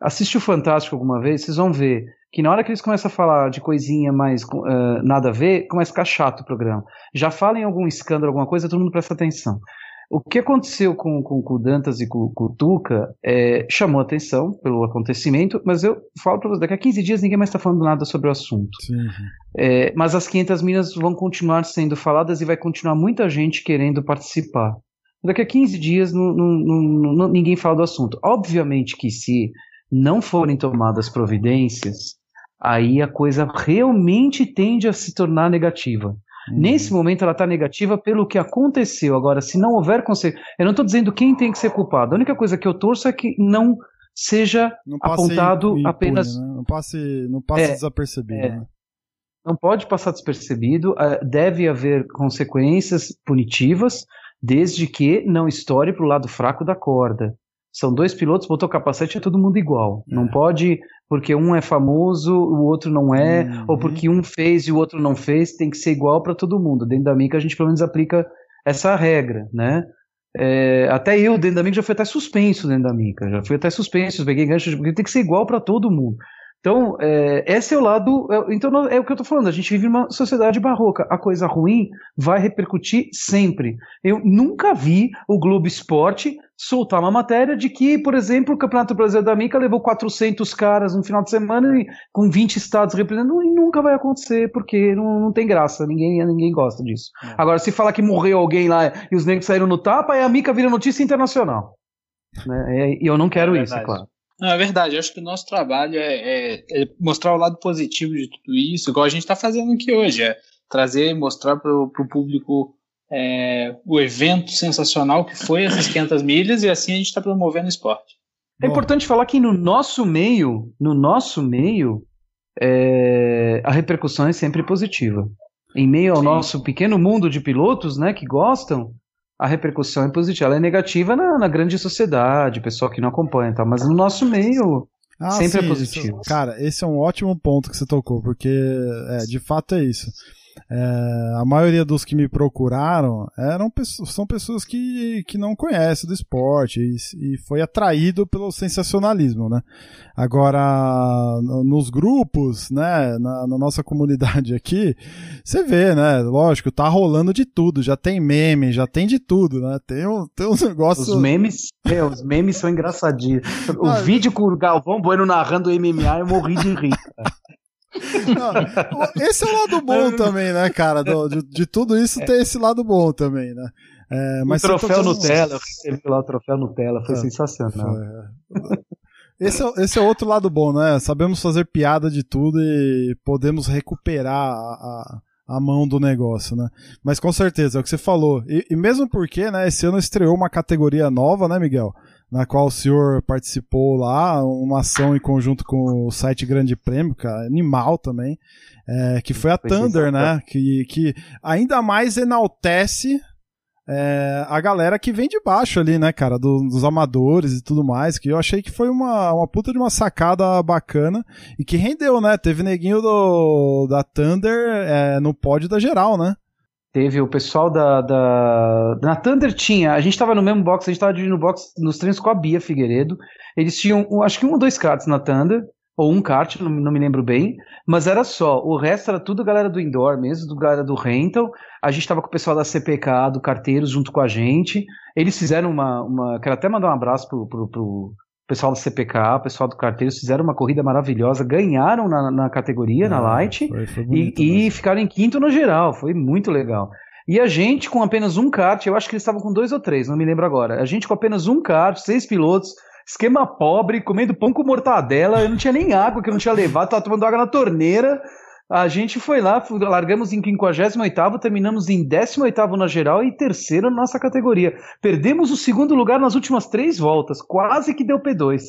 Assiste o Fantástico alguma vez, vocês vão ver que na hora que eles começam a falar de coisinha mais uh, nada a ver, começa a ficar chato o programa. Já fala em algum escândalo, alguma coisa, todo mundo presta atenção. O que aconteceu com, com, com o Dantas e com, com o Tuca é, chamou atenção pelo acontecimento, mas eu falo para vocês, daqui a 15 dias ninguém mais está falando nada sobre o assunto. É, mas as 500 minas vão continuar sendo faladas e vai continuar muita gente querendo participar. Daqui a 15 dias não, não, não, ninguém fala do assunto. Obviamente que se não forem tomadas providências, aí a coisa realmente tende a se tornar negativa. Uhum. Nesse momento ela está negativa pelo que aconteceu. Agora, se não houver consequência. Eu não estou dizendo quem tem que ser culpado. A única coisa que eu torço é que não seja não apontado impune, apenas. Né? Não passe, não passe é, desapercebido. É. Né? Não pode passar despercebido. Uh, deve haver consequências punitivas, desde que não estoure para o lado fraco da corda. São dois pilotos, botou capacete, é todo mundo igual. É. Não pode, porque um é famoso, o outro não é, uhum. ou porque um fez e o outro não fez, tem que ser igual para todo mundo. Dentro da Mica a gente pelo menos aplica essa regra, né? É, até eu, dentro da Mica, já fui até suspenso dentro da Mica, já fui até suspenso, peguei gancho, porque tem que ser igual para todo mundo. Então, é, esse é o lado. É, então, é o que eu estou falando. A gente vive numa sociedade barroca. A coisa ruim vai repercutir sempre. Eu nunca vi o Globo Esporte soltar uma matéria de que, por exemplo, o Campeonato Brasileiro da Mica levou 400 caras no final de semana e, com 20 estados representando. E nunca vai acontecer, porque não, não tem graça. Ninguém, ninguém gosta disso. É. Agora, se fala que morreu alguém lá e os negros saíram no tapa, aí a Mica vira notícia internacional. Né? E eu não quero é isso, claro. Não, é verdade. Eu acho que o nosso trabalho é, é, é mostrar o lado positivo de tudo isso, igual a gente está fazendo aqui hoje. É trazer, mostrar para o público é, o evento sensacional que foi essas 500 milhas e assim a gente está promovendo o esporte. É importante falar que no nosso meio, no nosso meio, é, a repercussão é sempre positiva. Em meio ao Sim. nosso pequeno mundo de pilotos, né, que gostam, a repercussão é positiva. Ela é negativa na, na grande sociedade, pessoal que não acompanha, tá? mas no nosso meio ah, sempre é sim, é positivo. Isso, cara, esse é um ótimo ponto que você tocou, porque é, de fato é isso. É, a maioria dos que me procuraram eram são pessoas que, que não conhecem do esporte e, e foi atraído pelo sensacionalismo, né? Agora, nos grupos, né, na, na, nossa comunidade aqui, você vê, né? Lógico, tá rolando de tudo, já tem meme, já tem de tudo, né? Tem um, tem um negócio. Os memes, é, os memes são engraçadinhos. O ah, vídeo com o Galvão Bueno narrando MMA, eu morri de rir. Esse é o lado bom também, né, cara? Do, de, de, tudo isso tem esse lado bom também, né? É, mas o troféu Nutella, eu recebi lá o troféu Nutella, foi é, sensacional. Foi, é. Esse é, esse é outro lado bom, né? Sabemos fazer piada de tudo e podemos recuperar a, a, a mão do negócio, né? Mas com certeza, é o que você falou. E, e mesmo porque, né, esse ano estreou uma categoria nova, né, Miguel? Na qual o senhor participou lá, uma ação em conjunto com o site Grande Prêmio, cara, animal também, é, que foi a Thunder, né? Que, que ainda mais enaltece é, a galera que vem de baixo ali, né, cara, do, dos amadores e tudo mais, que eu achei que foi uma, uma puta de uma sacada bacana e que rendeu, né? Teve neguinho do, da Thunder é, no pódio da geral, né? Teve o pessoal da, da. Na Thunder tinha. A gente tava no mesmo box, a gente tava dividindo box nos treinos com a Bia Figueiredo. Eles tinham, acho que um ou dois karts na Thunder, ou um kart, não, não, me lembro bem. Mas era só. O resto era tudo galera do indoor mesmo, do galera do rental. A gente tava com o pessoal da CPK, do Carteiros, junto com a gente. Eles fizeram uma. uma quero até mandar um abraço pro, pro, pro pessoal do CPK, o pessoal do Carteiros fizeram uma corrida maravilhosa, ganharam na, na categoria, na ah, Light, foi, foi e, e ficaram em quinto no geral, foi muito legal. E a gente com apenas um kart, eu acho que eles estavam com dois ou três, não me lembro agora. A gente com apenas um kart, seis pilotos, esquema pobre, comendo pão com mortadela, eu não tinha nem água que eu não tinha levado, tava tomando água na torneira, a gente foi lá, largamos em 58 terminamos em 18 na geral e terceiro na nossa categoria. Perdemos o segundo lugar nas últimas três voltas, quase que deu P2.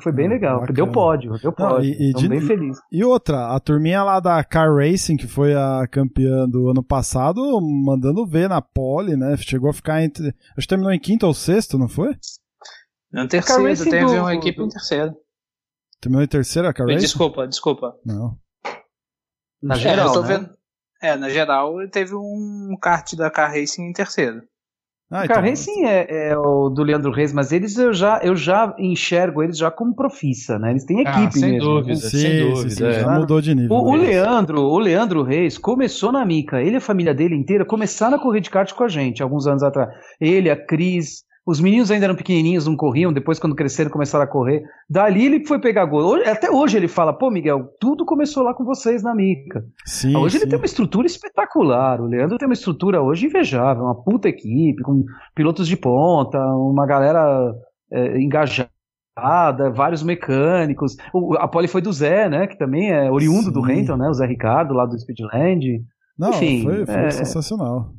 Foi bem legal. Bacana. Deu pódio, deu pódio. Não, e, e de, bem feliz. E outra, a turminha lá da Car Racing, que foi a campeã do ano passado, mandando ver na pole, né? Chegou a ficar entre. Acho que terminou em quinto ou sexto, não foi? Não, terceiro, teve do, uma equipe em terceiro. Terminou em terceira a Car Racing? Desculpa, desculpa. Não. Na geral, é, né? vendo... É, na geral, teve um kart da Car Racing em terceiro. Ah, o Car então... Racing é, é, o do Leandro Reis, mas eles eu já, eu já enxergo eles já como profissa, né? Eles têm ah, equipe ah, sem mesmo. Dúvida, sim, sem dúvida, sim, é. já mudou de nível. O, o, Leandro, o Leandro Reis começou na Mica. Ele e a família dele inteira começaram a correr de kart com a gente alguns anos atrás. Ele, a Cris, os meninos ainda eram pequenininhos, não corriam, depois quando cresceram começaram a correr. Dali ele foi pegar gol. Até hoje ele fala, pô Miguel, tudo começou lá com vocês na Mica. Sim, hoje sim. ele tem uma estrutura espetacular, o Leandro tem uma estrutura hoje invejável, uma puta equipe, com pilotos de ponta, uma galera é, engajada vários mecânicos. O, a pole foi do Zé, né? Que também é oriundo Sim. do Renton, né? O Zé Ricardo, lá do Speedland. Não, Enfim, foi, foi é... sensacional.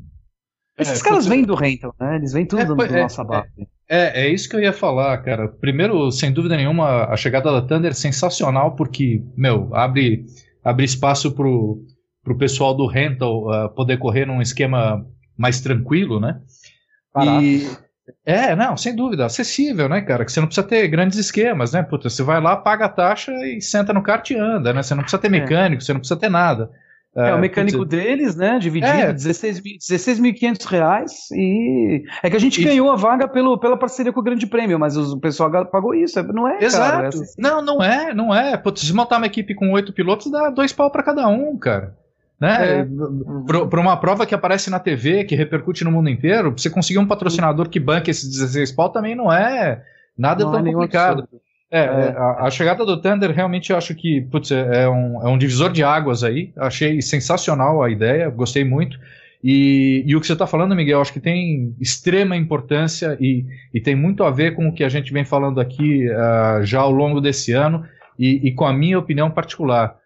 Esses é, caras vêm do Renton, né? Eles vêm tudo é, do, é, nossa base. É, é, isso que eu ia falar, cara. Primeiro, sem dúvida nenhuma, a chegada da Thunder é sensacional porque, meu, abre, abre espaço pro, pro pessoal do Rental uh, poder correr num esquema mais tranquilo, né? Barato. E, é, não, sem dúvida, acessível, né, cara? Que você não precisa ter grandes esquemas, né? Puta, você vai lá, paga a taxa e senta no kart e anda, né? Você não precisa ter é. mecânico, é. você não precisa ter nada. É, é, o mecânico deles, né? Dividido, é. 16.500 reais. E é que a gente Isso. ganhou a vaga pelo, pela parceria com o Grande Prêmio, mas o pessoal pagou isso. É, não é, Exato. Cara, é assim. Não, não é, não é. Putz, se montar uma equipe com oito pilotos, dá dois pau para cada um, cara. Né? É. Para uma prova que aparece na TV, que repercute no mundo inteiro, você conseguir um patrocinador que banque esses 16 pau também não é nada não tão é complicado. Absurdo. É, é, a, a, chegada do Thunder realmente eu acho que putz, é, um, é um divisor de águas aí. Achei sensacional a ideia, gostei muito. E, e o que você está falando, Miguel, acho que tem extrema importância e, e, tem muito a ver com o que a gente vem falando aqui uh, já ao longo desse ano e, e, com a minha opinião particular.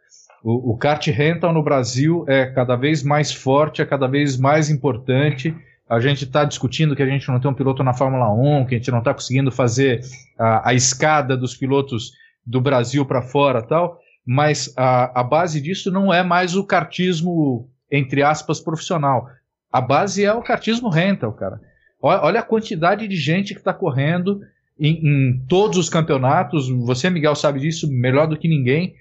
O, o kart rental no Brasil é cada vez mais forte, é cada vez mais importante a gente está discutindo que a gente não tem um piloto na Fórmula 1, que a gente não está conseguindo fazer a, a, escada dos pilotos do Brasil para fora tal, mas a, a base disso não é mais o kartismo, entre aspas, profissional. A base é o kartismo rental, cara. Olha a quantidade de gente que está correndo em, em, todos os campeonatos. Você, Miguel, sabe disso melhor do que ninguém.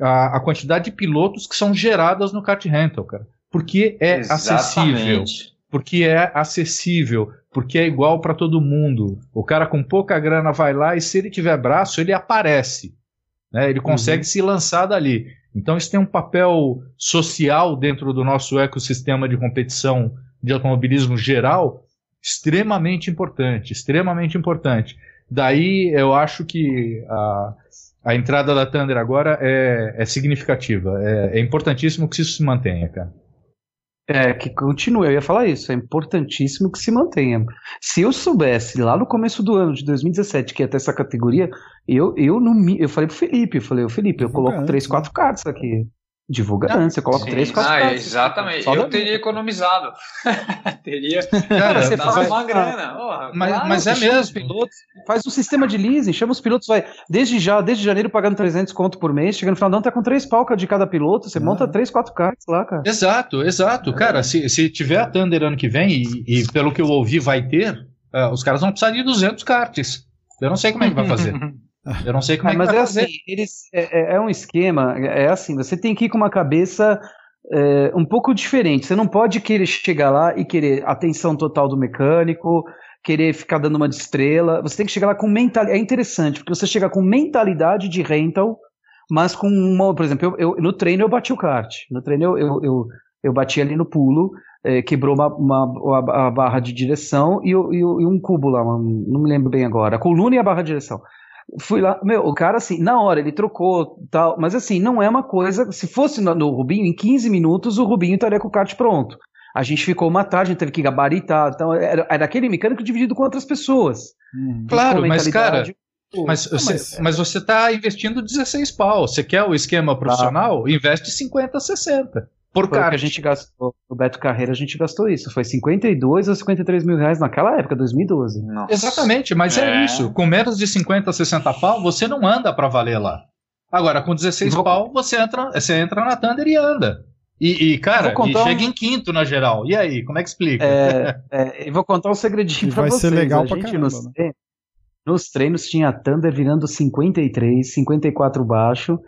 A, a quantidade de pilotos que são geradas no kart rental, cara. Porque é Exatamente. acessível porque é acessível, porque é igual para todo mundo. O cara com pouca grana vai lá e se ele tiver braço, ele aparece. Né? Ele consegue uhum. se lançar dali. Então isso tem um papel social dentro do nosso ecossistema de competição de automobilismo geral extremamente importante, extremamente importante. Daí eu acho que a, a entrada da Thunder agora é, é significativa. É, é importantíssimo que isso se mantenha, cara. É, que continue, eu ia falar isso, é importantíssimo que se mantenha. Se eu soubesse lá no começo do ano de 2017 que ia ter essa categoria, eu, eu, não, eu falei pro Felipe, eu falei, Felipe, eu coloco três, quatro cartas aqui. Divulga antes, você coloca três, quatro ah, Exatamente, eu teria economizado. teria. Cara, você faz uma grana. Oh, mas, claro, mas é mesmo. Pilotos, faz um sistema de leasing, chama os pilotos, vai desde já, desde janeiro pagando 300 conto por mês, chega no final do ano, tá com três palcas de cada piloto, você monta três, quatro cartas lá, cara. Exato, exato. É. Cara, se, se tiver a Thunder ano que vem, e, e pelo que eu ouvi vai ter, uh, os caras vão precisar de 200 karts. Eu não sei como é que vai fazer. Eu não sei como é, é que mas vai é fazer. Assim, eles, é, é, é, um esquema, é assim, você tem que ir com uma cabeça é, um pouco diferente. Você não pode querer chegar lá e querer atenção total do mecânico, querer ficar dando uma de estrela. Você tem que chegar lá com mentalidade. É interessante, porque você chega com mentalidade de rental, mas com uma. Por exemplo, eu, eu no treino eu bati o kart. No treino eu, eu, eu, eu bati ali no pulo, é, quebrou uma, uma, uma, a barra de direção e, e, e um cubo lá, uma, não me lembro bem agora. A coluna e a barra de direção. Fui lá, meu, o cara assim, na hora ele trocou tal, mas assim, não é uma coisa. Se fosse no, no Rubinho, em 15 minutos o Rubinho estaria com o kart pronto. A gente ficou uma tarde, a gente teve que gabaritar. Então, era, era aquele mecânico dividido com outras pessoas. Hum. Claro, mas cara. Mas você, mas, mas você tá investindo 16 pau. Você quer o esquema profissional? Tá. Investe 50, 60. Por foi kart. que a gente gastou, o Beto Carreira a gente gastou isso, foi 52 ou 53 mil reais naquela época, 2012. Nossa. Exatamente, mas é. é. isso, com menos de 50, 60 pau, você não anda para valer lá. Agora, com 16 vou... pau, você entra, você entra na Thunder e anda. E, e cara, e chega um... em quinto na geral. E aí, como é que explica? É, é, eu vou contar um segredinho pra vai vocês. Vai ser legal a pra gente, caramba, nos, né? nos treinos tinha Thunder virando 53, 54 baixo.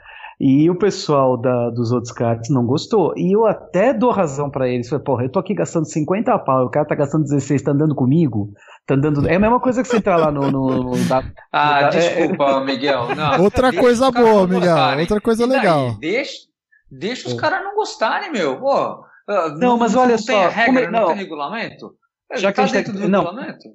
E o pessoal da, dos outros karts não gostou. E eu até dou razão para eles. Falei, porra, eu tô aqui gastando 50 pau, o cara tá gastando 16, tá andando comigo? Tá andando. É a mesma coisa que você entrar lá no. no, no da, ah, desculpa, é, Miguel. Não, outra coisa boa, Miguel. Outra coisa legal. Deixa, deixa os é. caras não gostarem, meu. Pô, ah, não, não, mas olha não só. Tem regra, como, é- não, não tem regulamento? Já tá que a gente tá, não, regulamento?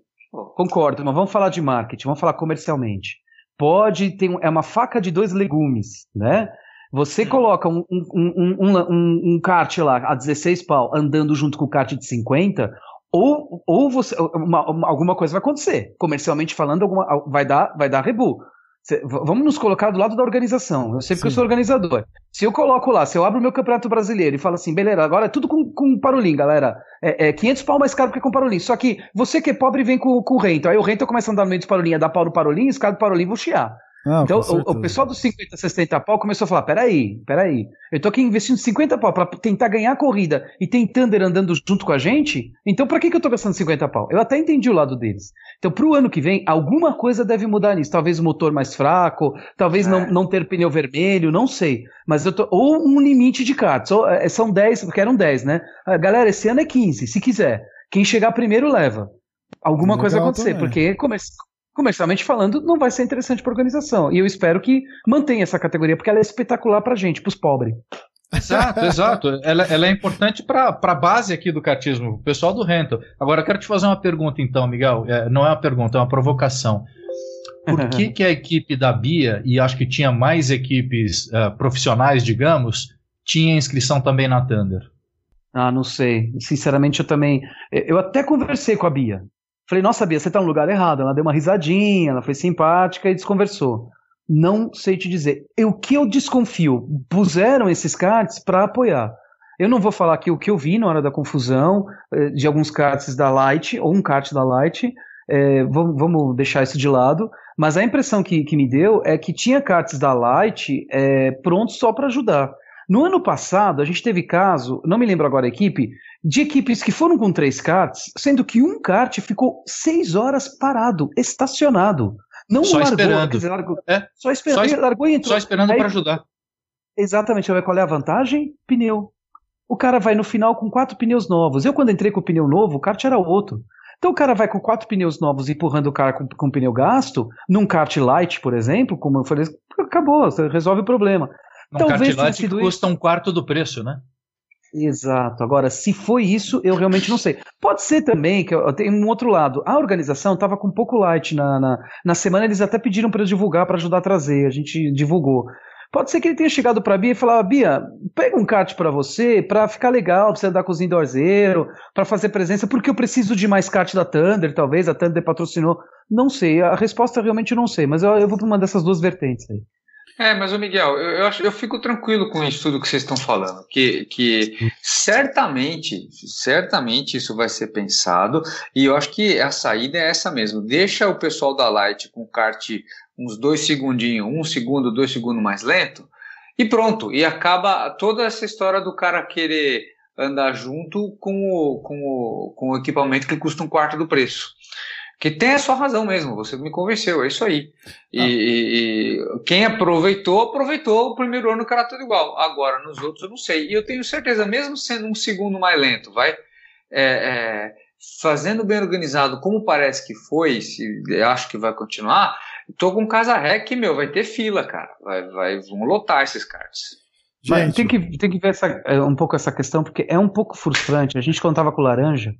Concordo, mas vamos falar de marketing, vamos falar comercialmente pode ter é uma faca de dois legumes, né? Você coloca um, um, um, um, kart lá a 16 pau andando junto com o kart de 50, ou, ou você, uma, uma, alguma coisa vai acontecer. Comercialmente falando, alguma, vai dar, vai dar rebu. Vamos nos colocar do lado da organização. Eu sei porque Sim. eu sou organizador. Se eu coloco lá, se eu abro o meu campeonato brasileiro e falo assim, beleza, agora é tudo com, com parolim, galera. É, é 500 pau mais caro que com parolim. Só que você que é pobre vem com, com o rento. Aí o rento começa a andar no meio dos parolim, dá pau no parolim, os caras do parolim vão chiar. Ah, então, o, o, pessoal dos 50, 60 pau começou a falar: peraí, peraí, eu tô aqui investindo 50 pau para tentar ganhar a corrida e tem Thunder andando junto com a gente, então para que, que eu tô gastando 50 pau? Eu até entendi o lado deles. Então, pro ano que vem, alguma coisa deve mudar nisso. Talvez o motor mais fraco, talvez é. não, não ter pneu vermelho, não sei. Mas eu tô. Ou um limite de cartas. Ou, é, são 10, porque eram 10, né? Ah, galera, esse ano é 15, se quiser. Quem chegar primeiro leva alguma Legal coisa acontecer, também. porque começa, comercialmente falando, não vai ser interessante para a organização. E eu espero que mantenha essa categoria, porque ela é espetacular para a gente, para os pobres. Exato, exato. Ela, ela é importante para a base aqui do cartismo, o pessoal do Rento. Agora, eu quero te fazer uma pergunta, então, Miguel. É, não é uma pergunta, é uma provocação. Por que, que a equipe da Bia, e acho que tinha mais equipes uh, profissionais, digamos, tinha inscrição também na Thunder? Ah, não sei. Sinceramente, eu também. Eu até conversei com a Bia. Falei, nossa, Bia, você tá no lugar errado. Ela deu uma risadinha, ela foi simpática e desconversou. Não sei te dizer. O que eu desconfio? Puseram esses cards para apoiar. Eu não vou falar aqui o que eu vi na hora da confusão eh, de alguns cards da Light, ou um kart da Light, é, vamos, deixar isso de lado, mas a impressão que, que me deu é que tinha cards da Light é, prontos só para ajudar. No ano passado, a gente teve caso, não me lembro agora a equipe, de equipes que foram com três karts, sendo que um kart ficou seis horas parado, estacionado. Não só largou, esperando. Dizer, largou, é, só esperando, só, largou e entrou. Só esperando para ajudar. Exatamente, qual é a vantagem? Pneu. O cara vai no final com quatro pneus novos. Eu, quando entrei com o pneu novo, o kart era outro. Então o cara vai com quatro pneus novos empurrando o cara com, com pneu gasto, num kart light, por exemplo, como eu falei, acabou, resolve o problema. Um Talvez kart light que custa um quarto do preço, né? Exato. Agora, se foi isso, eu realmente não sei. Pode ser também que tenho um outro lado. A organização estava com um pouco light na, na, na semana, eles até pediram para divulgar, para ajudar a trazer. A gente divulgou. Pode ser que ele tenha chegado para a Bia e falado: Bia, pega um kart para você, para ficar legal, para você andar com os indoorzeiro, para fazer presença, porque eu preciso de mais kart da Thunder, talvez a Thunder patrocinou. Não sei, a resposta realmente não sei, mas eu, eu vou para uma dessas duas vertentes aí. É, mas o Miguel, eu, eu, acho, eu fico tranquilo com isso tudo que vocês estão falando, que, que certamente, certamente isso vai ser pensado, e eu acho que a saída é essa mesmo. Deixa o pessoal da Light com o kart uns dois segundinhos, um segundo, dois segundos mais lento, e pronto. E acaba toda essa história do cara querer andar junto com o, com o, com o equipamento que custa um quarto do preço. Que tem a sua razão mesmo, você me convenceu, é isso aí. E, ah. e, e, quem aproveitou, aproveitou o primeiro ano que era tudo igual. Agora, nos outros eu não sei. E eu tenho certeza, mesmo sendo um segundo mais lento, vai. É, é, fazendo bem organizado, como parece que foi, se acho que vai continuar, tô com casa ré que, meu, vai ter fila, cara. Vai, vai, vão lotar esses cards. Mas tem que, tem que ver essa, é, um pouco essa questão, porque é um pouco frustrante. A gente, quando tava com laranja,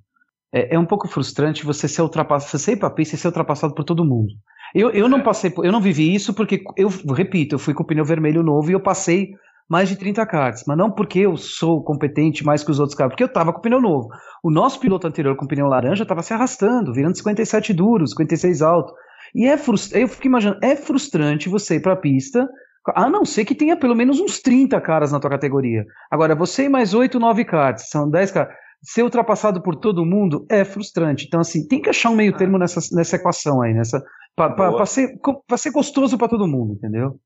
é, é um pouco frustrante você ser ultrapassado, você ir para a pista e ser ultrapassado por todo mundo. Eu, eu não passei, eu não vivi isso porque eu repito, eu fui com o pneu vermelho novo e eu passei mais de 30 karts, mas não porque eu sou competente mais que os outros caras, porque eu tava com o pneu novo. O nosso piloto anterior com o pneu laranja tava se arrastando, virando 57 duros, 56 alto. E é frustrante, eu fico imaginando, é frustrante você ir para a pista A não ser que tenha pelo menos uns 30 caras na tua categoria. Agora, você e mais 8, 9 cartas, são 10 caras. Ser ultrapassado por todo mundo é frustrante. Então, assim, tem que achar um meio termo nessa, nessa equação aí, nessa. Para ser, ser gostoso para todo mundo, entendeu?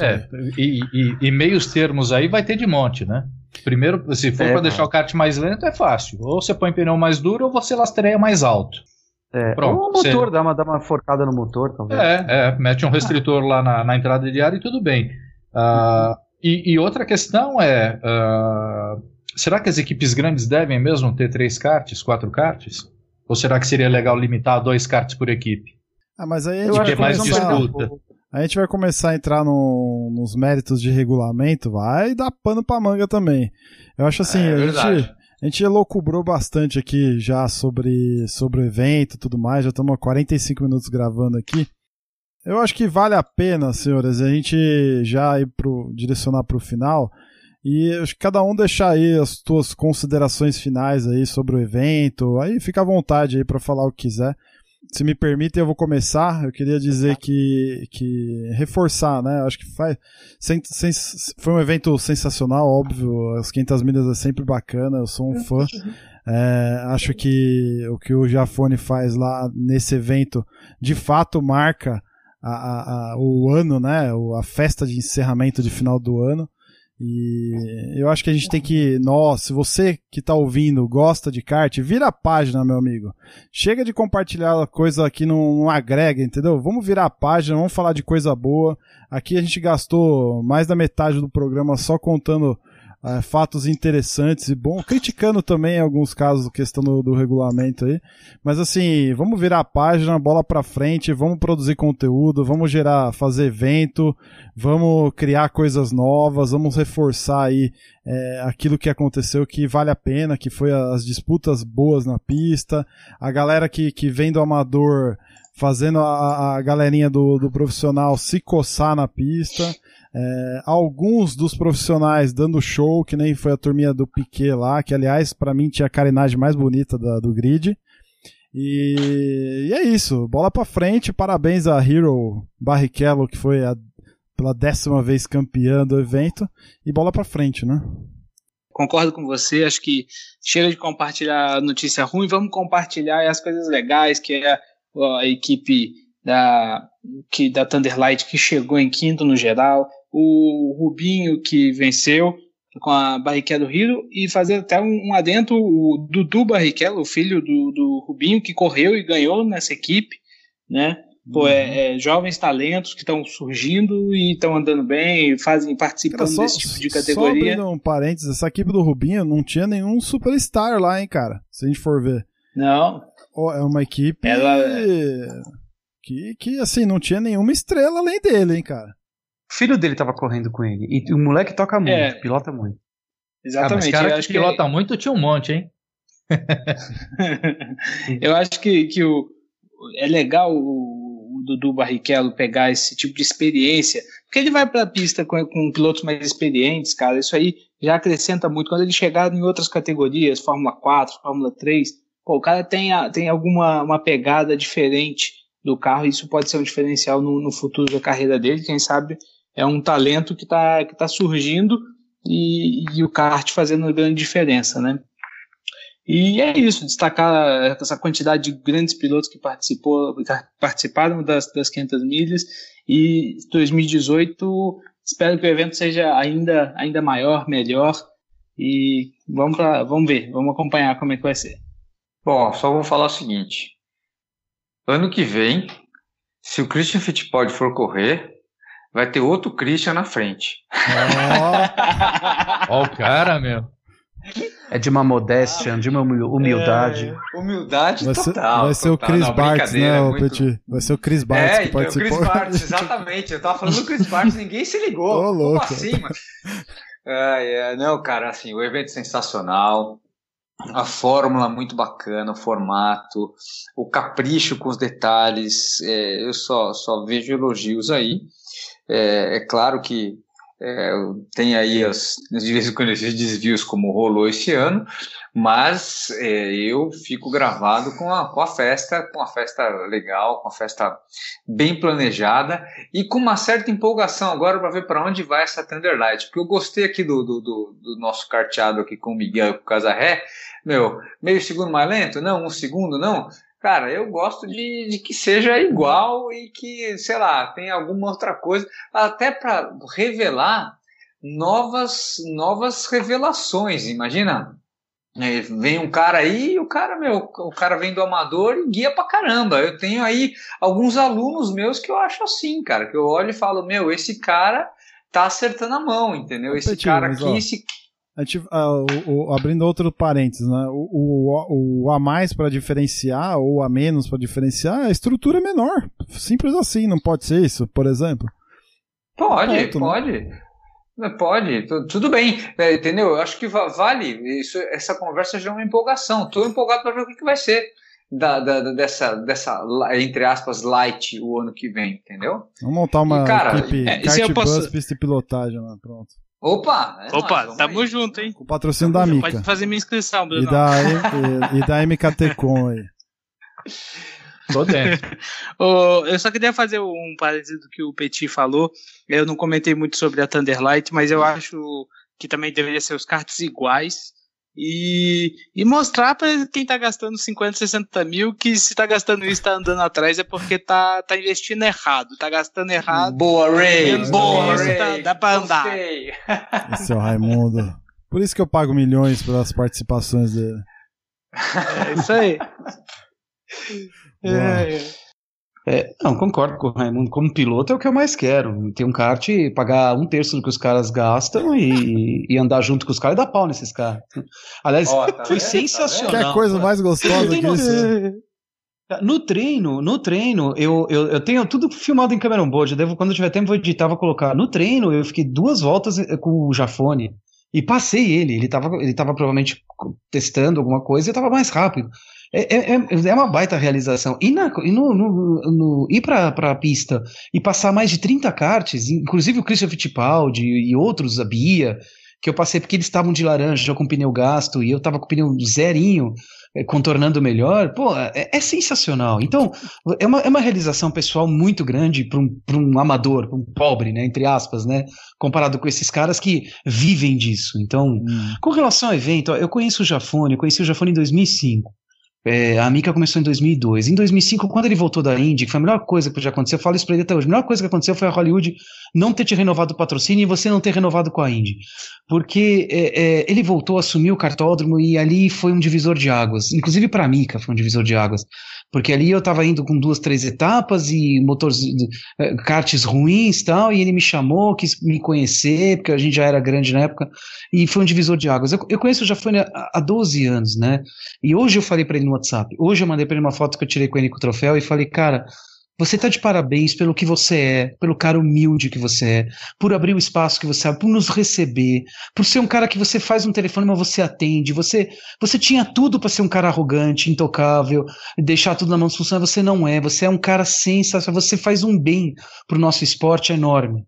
É, e, e, e, meios termos aí vai ter de monte, né? Primeiro, se for é, para deixar o kart mais lento, é fácil. Ou você põe pneu mais duro ou você lastreia mais alto. É, Pronto, ou o motor, você... dá, uma, dá uma forcada no motor, talvez. É, é mete um restritor lá na, na, entrada de ar e tudo bem. Uh, e, e, outra questão é: uh, será que as equipes grandes devem mesmo ter três karts, quatro karts? Ou será que seria legal limitar a dois karts por equipe? Ah, mas aí a gente vai mais disputa. A gente vai começar a entrar no, nos méritos de regulamento, vai dar pano pra manga também. Eu acho assim, é, a gente a gente elocubrou bastante aqui já sobre, sobre o evento e tudo mais, já estamos há 45 minutos gravando aqui. Eu acho que vale a pena, senhores, a gente já ir pro, direcionar para o final e acho que cada um deixar aí as suas considerações finais aí sobre o evento, aí fica à vontade aí para falar o que quiser se me permitem, eu vou começar. Eu queria dizer que, que reforçar, né? Acho que faz, sem, sem, foi um evento sensacional, óbvio. As 500 milhas é sempre bacana, eu sou um fã. É, acho que o que o Jafone faz lá nesse evento de fato marca a, a, a, o ano, né? A festa de encerramento de final do ano. E eu acho que a gente tem que, nós, se você que está ouvindo gosta de kart, vira a página, meu amigo. Chega de compartilhar coisa que não, não, agrega, entendeu? Vamos virar a página, vamos falar de coisa boa. Aqui a gente gastou mais da metade do programa só contando é, fatos interessantes e bom, criticando também alguns casos questão do, do, regulamento aí. Mas assim, vamos virar a página, bola para frente, vamos produzir conteúdo, vamos gerar, fazer evento, vamos criar coisas novas, vamos reforçar aí é, aquilo que aconteceu que vale a pena, que foi as disputas boas na pista, a galera que, que vem do amador fazendo a, a galerinha do, do profissional se coçar na pista. É, alguns dos profissionais dando show, que nem foi a turminha do Piquet lá, que aliás, para mim tinha a carenagem mais bonita da, do grid. E, e, é isso, bola pra frente, parabéns a Hero Barrichello, que foi a, pela décima vez campeã do evento, e bola pra frente, né? Concordo com você, acho que chega de compartilhar notícia ruim, vamos compartilhar as coisas legais, que é a equipe da, que, da Thunderlight que chegou em quinto no geral, o Rubinho que venceu com a Barrichello Hero e fazer até um, um adentro o Dudu Barrichello, o filho do, do Rubinho, que correu e ganhou nessa equipe, né? Pô, é, uhum. é, é, jovens talentos que estão surgindo e estão andando bem, fazem participando só, desse tipo de categoria. Só um parênteses, essa equipe do Rubinho não tinha nenhum superstar lá, hein, cara? Se a gente for ver. Não. Oh, é uma equipe Ela... que, que, assim, não tinha nenhuma estrela além dele, hein, cara? O filho dele tava correndo com ele. E o moleque toca muito, é. pilota muito. Exatamente. Ah, mas cara eu que acho que pilota muito tinha um monte, hein? eu acho que, que o, é legal o, o Dudu Barrichello pegar esse tipo de experiência, porque ele vai para a pista com, com pilotos mais experientes, cara. Isso aí já acrescenta muito. Quando ele chegar em outras categorias, Fórmula 4, Fórmula 3, pô, o cara tem, a, tem alguma uma pegada diferente do carro, e isso pode ser um diferencial no, no futuro da carreira dele. Quem sabe é um talento que está que tá surgindo e, e, o kart fazendo grande diferença, né? E é isso, destacar essa quantidade de grandes pilotos que participou, participaram das, das 500 milhas e 2018 espero que o evento seja ainda, ainda maior, melhor e vamos, pra, vamos ver, vamos acompanhar como é que vai ser. Bom, só vou falar o seguinte, ano que vem, se o Christian Fittipaldi for correr, vai ter outro Christian na frente. Ó, oh. oh, o cara, meu. É de uma modéstia, de uma humildade. É, humildade vai total. Ser, vai ser o Chris Bartz, né, o muito... Petit? Vai ser o Chris Bartz é, que então, participou. o Chris Bartz, exatamente. Eu tava falando do Chris Bartz, ninguém se ligou. Ô, louco. Como assim, mano? É, é, não, cara, assim, o evento é sensacional. A fórmula muito bacana, o formato, o capricho com os detalhes. É, eu só, só vejo elogios aí. É, é claro que é, tem aí as, de vez quando esses desvios como rolou esse ano, mas é, eu fico gravado com a, com a festa, com a festa legal, com a festa bem planejada e com uma certa empolgação agora para ver para onde vai essa Thunderlight, porque eu gostei aqui do, do, do, do nosso carteado aqui com o Miguel e com o Casarré, meu, meio segundo mais lento? Não, um segundo não? Cara, eu gosto de, de, que seja igual e que, sei lá, tenha alguma outra coisa, até para revelar novas, novas revelações. Imagina, é, vem um cara aí, o cara, meu, o cara vem do amador e guia pra caramba. Eu tenho aí alguns alunos meus que eu acho assim, cara, que eu olho e falo, meu, esse cara tá acertando a mão, entendeu? Esse cara aqui, esse... A gente, uh, o, o, abrindo outro parênteses, né? O, o, o a mais para diferenciar ou a menos para diferenciar, a estrutura é menor. Simples assim, não pode ser isso, por exemplo? Pode, ponto, pode. Né? Pode, tudo bem, é, entendeu? Eu acho que vale, isso, essa conversa já é uma empolgação. Estou empolgado para ver o que, que vai ser da, da, dessa, dessa, entre aspas, light o ano que vem, entendeu? Vamos montar uma e, cara, equipe é, kart posso... bus, pista e pilotagem lá, pronto. Opa! É Opa, nóis, tamo aí. junto, hein? Com o patrocínio da Mica. Pode fazer minha inscrição, Bruno. E da, e, e da MKT Com aí. Tô dentro. eu só queria fazer um parecido do que o Petit falou. Eu não comentei muito sobre a Thunderlight, mas eu acho que também deveria ser os cards iguais. E, e mostrar para quem tá gastando 50, 60 mil que se tá gastando isso, tá andando atrás, é porque tá, tá investindo errado, tá gastando errado. Boa, Ray! Boa, Ray! Tá, dá pra andar. Esse é o Raimundo. Por isso que eu pago milhões pelas participações dele. É isso aí. É, é, não, concordo com o Raimundo. Como piloto é o que eu mais quero. Ter um kart, pagar um terço do que os caras gastam e, e andar junto com os caras e dar pau nesses caras. Aliás, oh, tá foi vendo? sensacional. Tá que é coisa mais gostosa que isso. No treino, no treino, eu, eu, eu tenho tudo filmado em câmera on board. Eu devo, quando eu tiver tempo, vou editar, vou colocar. No treino, eu fiquei duas voltas eh, com o Jafone e passei ele. Ele estava ele tava provavelmente testando alguma coisa e eu estava mais rápido. É, é, é, é uma baita realização. E, na, e no, no, no, ir para a pista e passar mais de 30 karts, inclusive o Christian Fittipaldi e outros, a Bia, que eu passei porque eles estavam de laranja, já com pneu gasto, e eu estava com pneu zerinho, é, contornando melhor, pô, é, é, sensacional. Então, é uma, é uma realização pessoal muito grande para um, um amador, para um pobre, né, entre aspas, né, comparado com esses caras que vivem disso. Então, hum. com relação ao evento, eu conheço o Jafone, eu conheci o Jafone em 2005. É, a Mika começou em 2002. Em 2005, quando ele voltou da Indy, que foi a melhor coisa que já aconteceu, eu falo isso pra ele até hoje, a melhor coisa que aconteceu foi a Hollywood não ter te renovado o patrocínio e você não ter renovado com a Indy. Porque é, é, ele voltou, assumiu o cartódromo e ali foi um divisor de águas. Inclusive para a Mika foi um divisor de águas. Porque ali eu estava indo com duas, três etapas e motores, é, karts ruins e tal, e ele me chamou, quis me conhecer, porque a gente já era grande na época, e foi um divisor de águas. Eu, eu conheço já foi há, há 12 anos, né? E hoje eu falei para ele no WhatsApp. Hoje eu mandei para ele uma foto que eu tirei com ele com o troféu e falei, cara, você está de parabéns pelo que você é, pelo cara humilde que você é, por abrir o espaço que você abre, por nos receber, por ser um cara que você faz um telefone, mas você atende. Você, você tinha tudo para ser um cara arrogante, intocável, deixar tudo na mão dos funcionários. Você não é. Você é um cara sensacional. Você faz um bem para o nosso esporte enorme.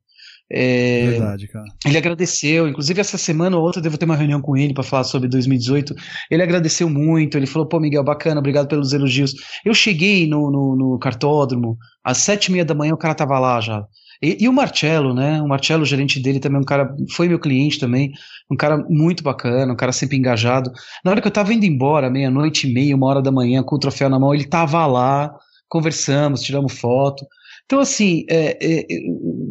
É, Verdade, cara. Ele agradeceu, inclusive essa semana ou outra eu devo ter uma reunião com ele para falar sobre 2018. Ele agradeceu muito, ele falou: pô, Miguel, bacana, obrigado pelos elogios. Eu cheguei no, no, no cartódromo, às sete e meia da manhã o cara tava lá já. E, e, o Marcelo, né? O Marcelo, o gerente dele, também um cara, foi meu cliente também, um cara muito bacana, um cara sempre engajado. Na hora que eu tava indo embora, meia-noite e meia, uma hora da manhã, com o troféu na mão, ele tava lá, conversamos, tiramos foto. Então, assim, é, é,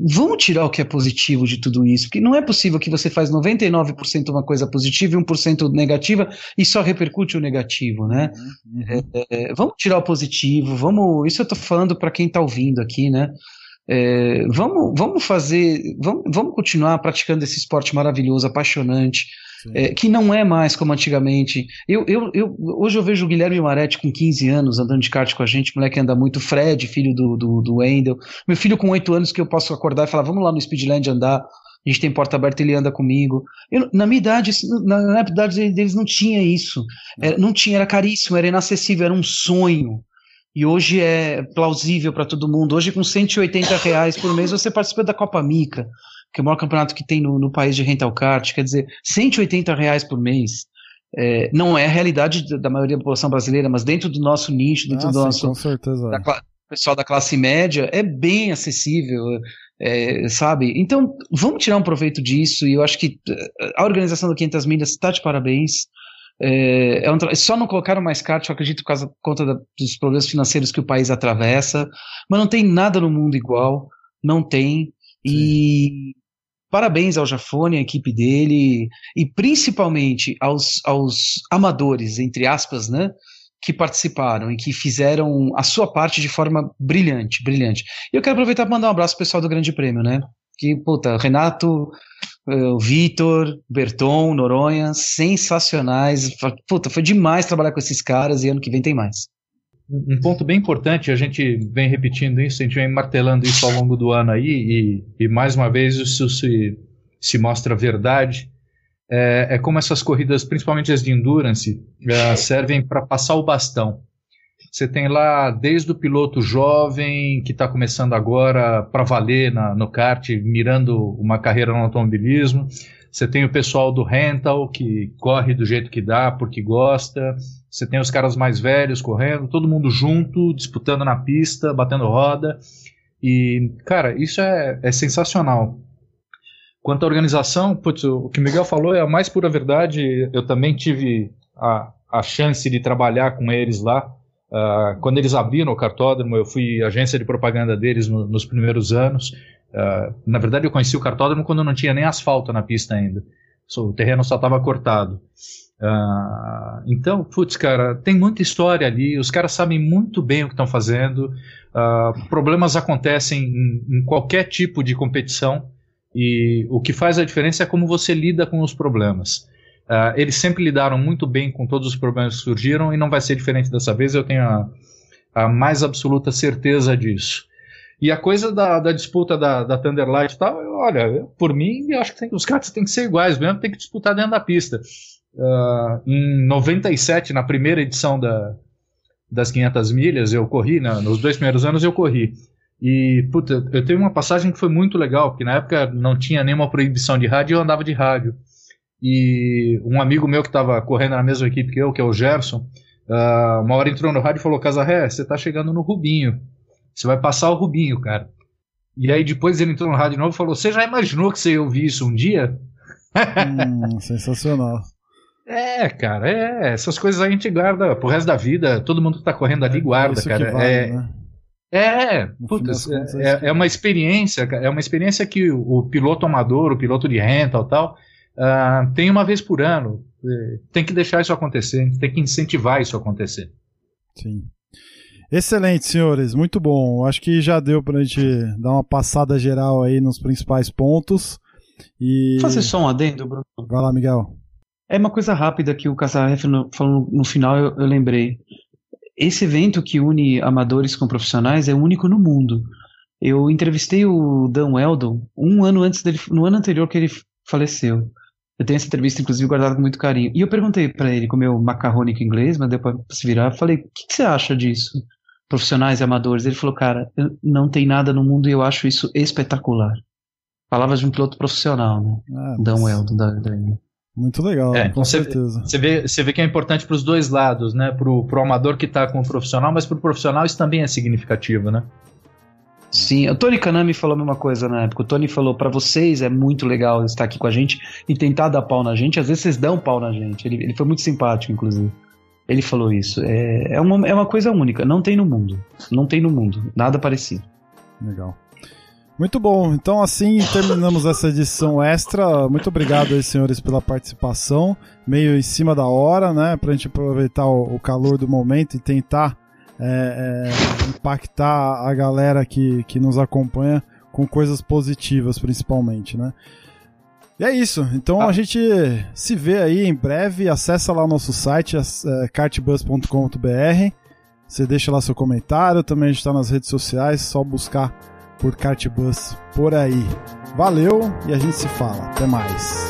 vamos tirar o que é positivo de tudo isso, porque não é possível que você faz 99% uma coisa positiva e 1% negativa e só repercute o negativo, né? Uhum, uhum. É, é, vamos tirar o positivo, vamos. Isso eu estou falando para quem está ouvindo aqui, né? É, vamos, vamos fazer, vamos, vamos continuar praticando esse esporte maravilhoso, apaixonante, é, que não é mais como antigamente. Eu, eu, eu, hoje eu vejo o Guilherme Maretti com 15 anos andando de kart com a gente, moleque anda muito, Fred, filho do, do, do Wendel, meu filho com 8 anos que eu posso acordar e falar, vamos lá no Speedland andar, a gente tem porta aberta, ele anda comigo. Eu, na minha idade, na, na idade deles não tinha isso, é, não tinha, era caríssimo, era inacessível, era um sonho. E hoje é plausível para todo mundo. Hoje, com 180 reais por mês, você participa da Copa Mica, que é o maior campeonato que tem no, no país de rental kart, quer dizer, 180 reais por mês. É, não é a realidade da maioria da população brasileira, mas dentro do nosso nicho, dentro ah, do sim, nosso. Com certeza. Da, pessoal da classe média, é bem acessível, é, sabe? Então, vamos tirar um proveito disso, e eu acho que eh, a organização do 500 milhas está de parabéns. É, é um, só não colocaram mais kart, eu acredito, por causa conta da, dos problemas financeiros que o país atravessa, mas não tem nada no mundo igual, não tem. E parabéns ao Jafone, a equipe dele, e principalmente aos, aos amadores, entre aspas, né? Que participaram e que fizeram a sua parte de forma brilhante, brilhante. E eu quero aproveitar para mandar um abraço pro pessoal do Grande Prêmio, né? Que, puta, Renato, uh, Vitor, Berton, Noronha, sensacionais. Puta, foi demais trabalhar com esses caras e ano que vem tem mais. Um ponto bem importante, a gente vem repetindo isso, a gente vem martelando isso ao longo do ano aí, e, e mais uma vez isso se, se mostra verdade. É, é como essas corridas, principalmente as de endurance, é, servem para passar o bastão. Você tem lá desde o piloto jovem que está começando agora para valer na, no kart, mirando uma carreira no automobilismo. Você tem o pessoal do rental que corre do jeito que dá porque gosta. Você tem os caras mais velhos correndo, todo mundo junto, disputando na pista, batendo roda. E, cara, isso é, é sensacional. Quanto à organização, putz, o que o Miguel falou é a mais pura verdade. Eu também tive a, a chance de trabalhar com eles lá. Uh, quando eles abriram o cartódromo, eu fui agência de propaganda deles no, nos primeiros anos. Uh, na verdade, eu conheci o cartódromo quando não tinha nem asfalto na pista ainda. O terreno só estava cortado. Uh, então, putz, cara, tem muita história ali, os caras sabem muito bem o que estão fazendo, uh, problemas acontecem em, em, qualquer tipo de competição e o que faz a diferença é como você lida com os problemas. Eles sempre lidaram muito bem com todos os problemas que surgiram e não vai ser diferente dessa vez, eu tenho a, a mais absoluta certeza disso. E a coisa da, da disputa da, da Thunderlight e tal, olha, por mim, eu acho que tem, os caras têm que ser iguais mesmo, tem que disputar dentro da pista. Uh, em 97, na primeira edição da, das 500 milhas, eu corri, né, nos dois primeiros anos eu corri. E, puta, eu tenho uma passagem que foi muito legal, porque na época não tinha nenhuma proibição de rádio eu andava de rádio. E um amigo meu que estava correndo na mesma equipe que eu, que é o Gerson, uh, uma hora entrou no rádio e falou: Casarré, você está chegando no Rubinho. Você vai passar o Rubinho, cara. E aí depois ele entrou no rádio de novo e falou: Você já imaginou que você ia ouvir isso um dia? Hum, sensacional. É, cara, é. Essas coisas a gente guarda pro resto da vida. Todo mundo que tá correndo ali é, guarda, cara. Vale, é, né? é, putz, é, é, é, uma experiência, é uma experiência que o, o piloto amador, o piloto de renta e tal, uh, tem uma vez por ano. É, tem que deixar isso acontecer, tem que incentivar isso a acontecer. Sim. Excelente, senhores, muito bom. Acho que já deu pra gente dar uma passada geral aí nos principais pontos. E... Fazer só um adendo, Bruno. Vai lá, Miguel. É uma coisa rápida que o Casarref falou no final, eu, eu, lembrei. Esse evento que une amadores com profissionais é único no mundo. Eu entrevistei o Dan Weldon um ano antes dele, no ano anterior que ele faleceu. Eu tenho essa entrevista, inclusive, guardada com muito carinho. E eu perguntei para ele, com meu macarrônico inglês, mas depois se virar, falei: o que, que, você acha disso? Profissionais e amadores. Ele falou: cara, não tem nada no mundo e eu acho isso espetacular. Palavras de um piloto profissional, né? Ah, Dan Weldon, da, da muito legal, é, com certeza. Você vê, você vê que é importante para os dois lados, né? Para o amador que está com o profissional, mas para o profissional isso também é significativo, né? Sim, o Tony Kanami falou a mesma coisa na época. O Tony falou: para vocês é muito legal estar aqui com a gente e tentar dar pau na gente. Às vezes vocês dão pau na gente. Ele, ele foi muito simpático, inclusive. Ele falou isso. É, é, uma, é uma coisa única. Não tem no mundo. Não tem no mundo. Nada parecido. Legal. Muito bom. Então, assim terminamos essa edição extra. Muito obrigado aí, senhores, pela participação. Meio em cima da hora, né? Pra gente aproveitar o, o calor do momento e tentar é, é, impactar a galera que, que nos acompanha com coisas positivas, principalmente, né? E é isso. Então ah. a gente se vê aí em breve. Acessa lá o nosso site, é, cartbus.com.br. Você deixa lá seu comentário. Também a gente está nas redes sociais. Só buscar por Cartbus por aí. Valeu e a gente se fala. Até mais.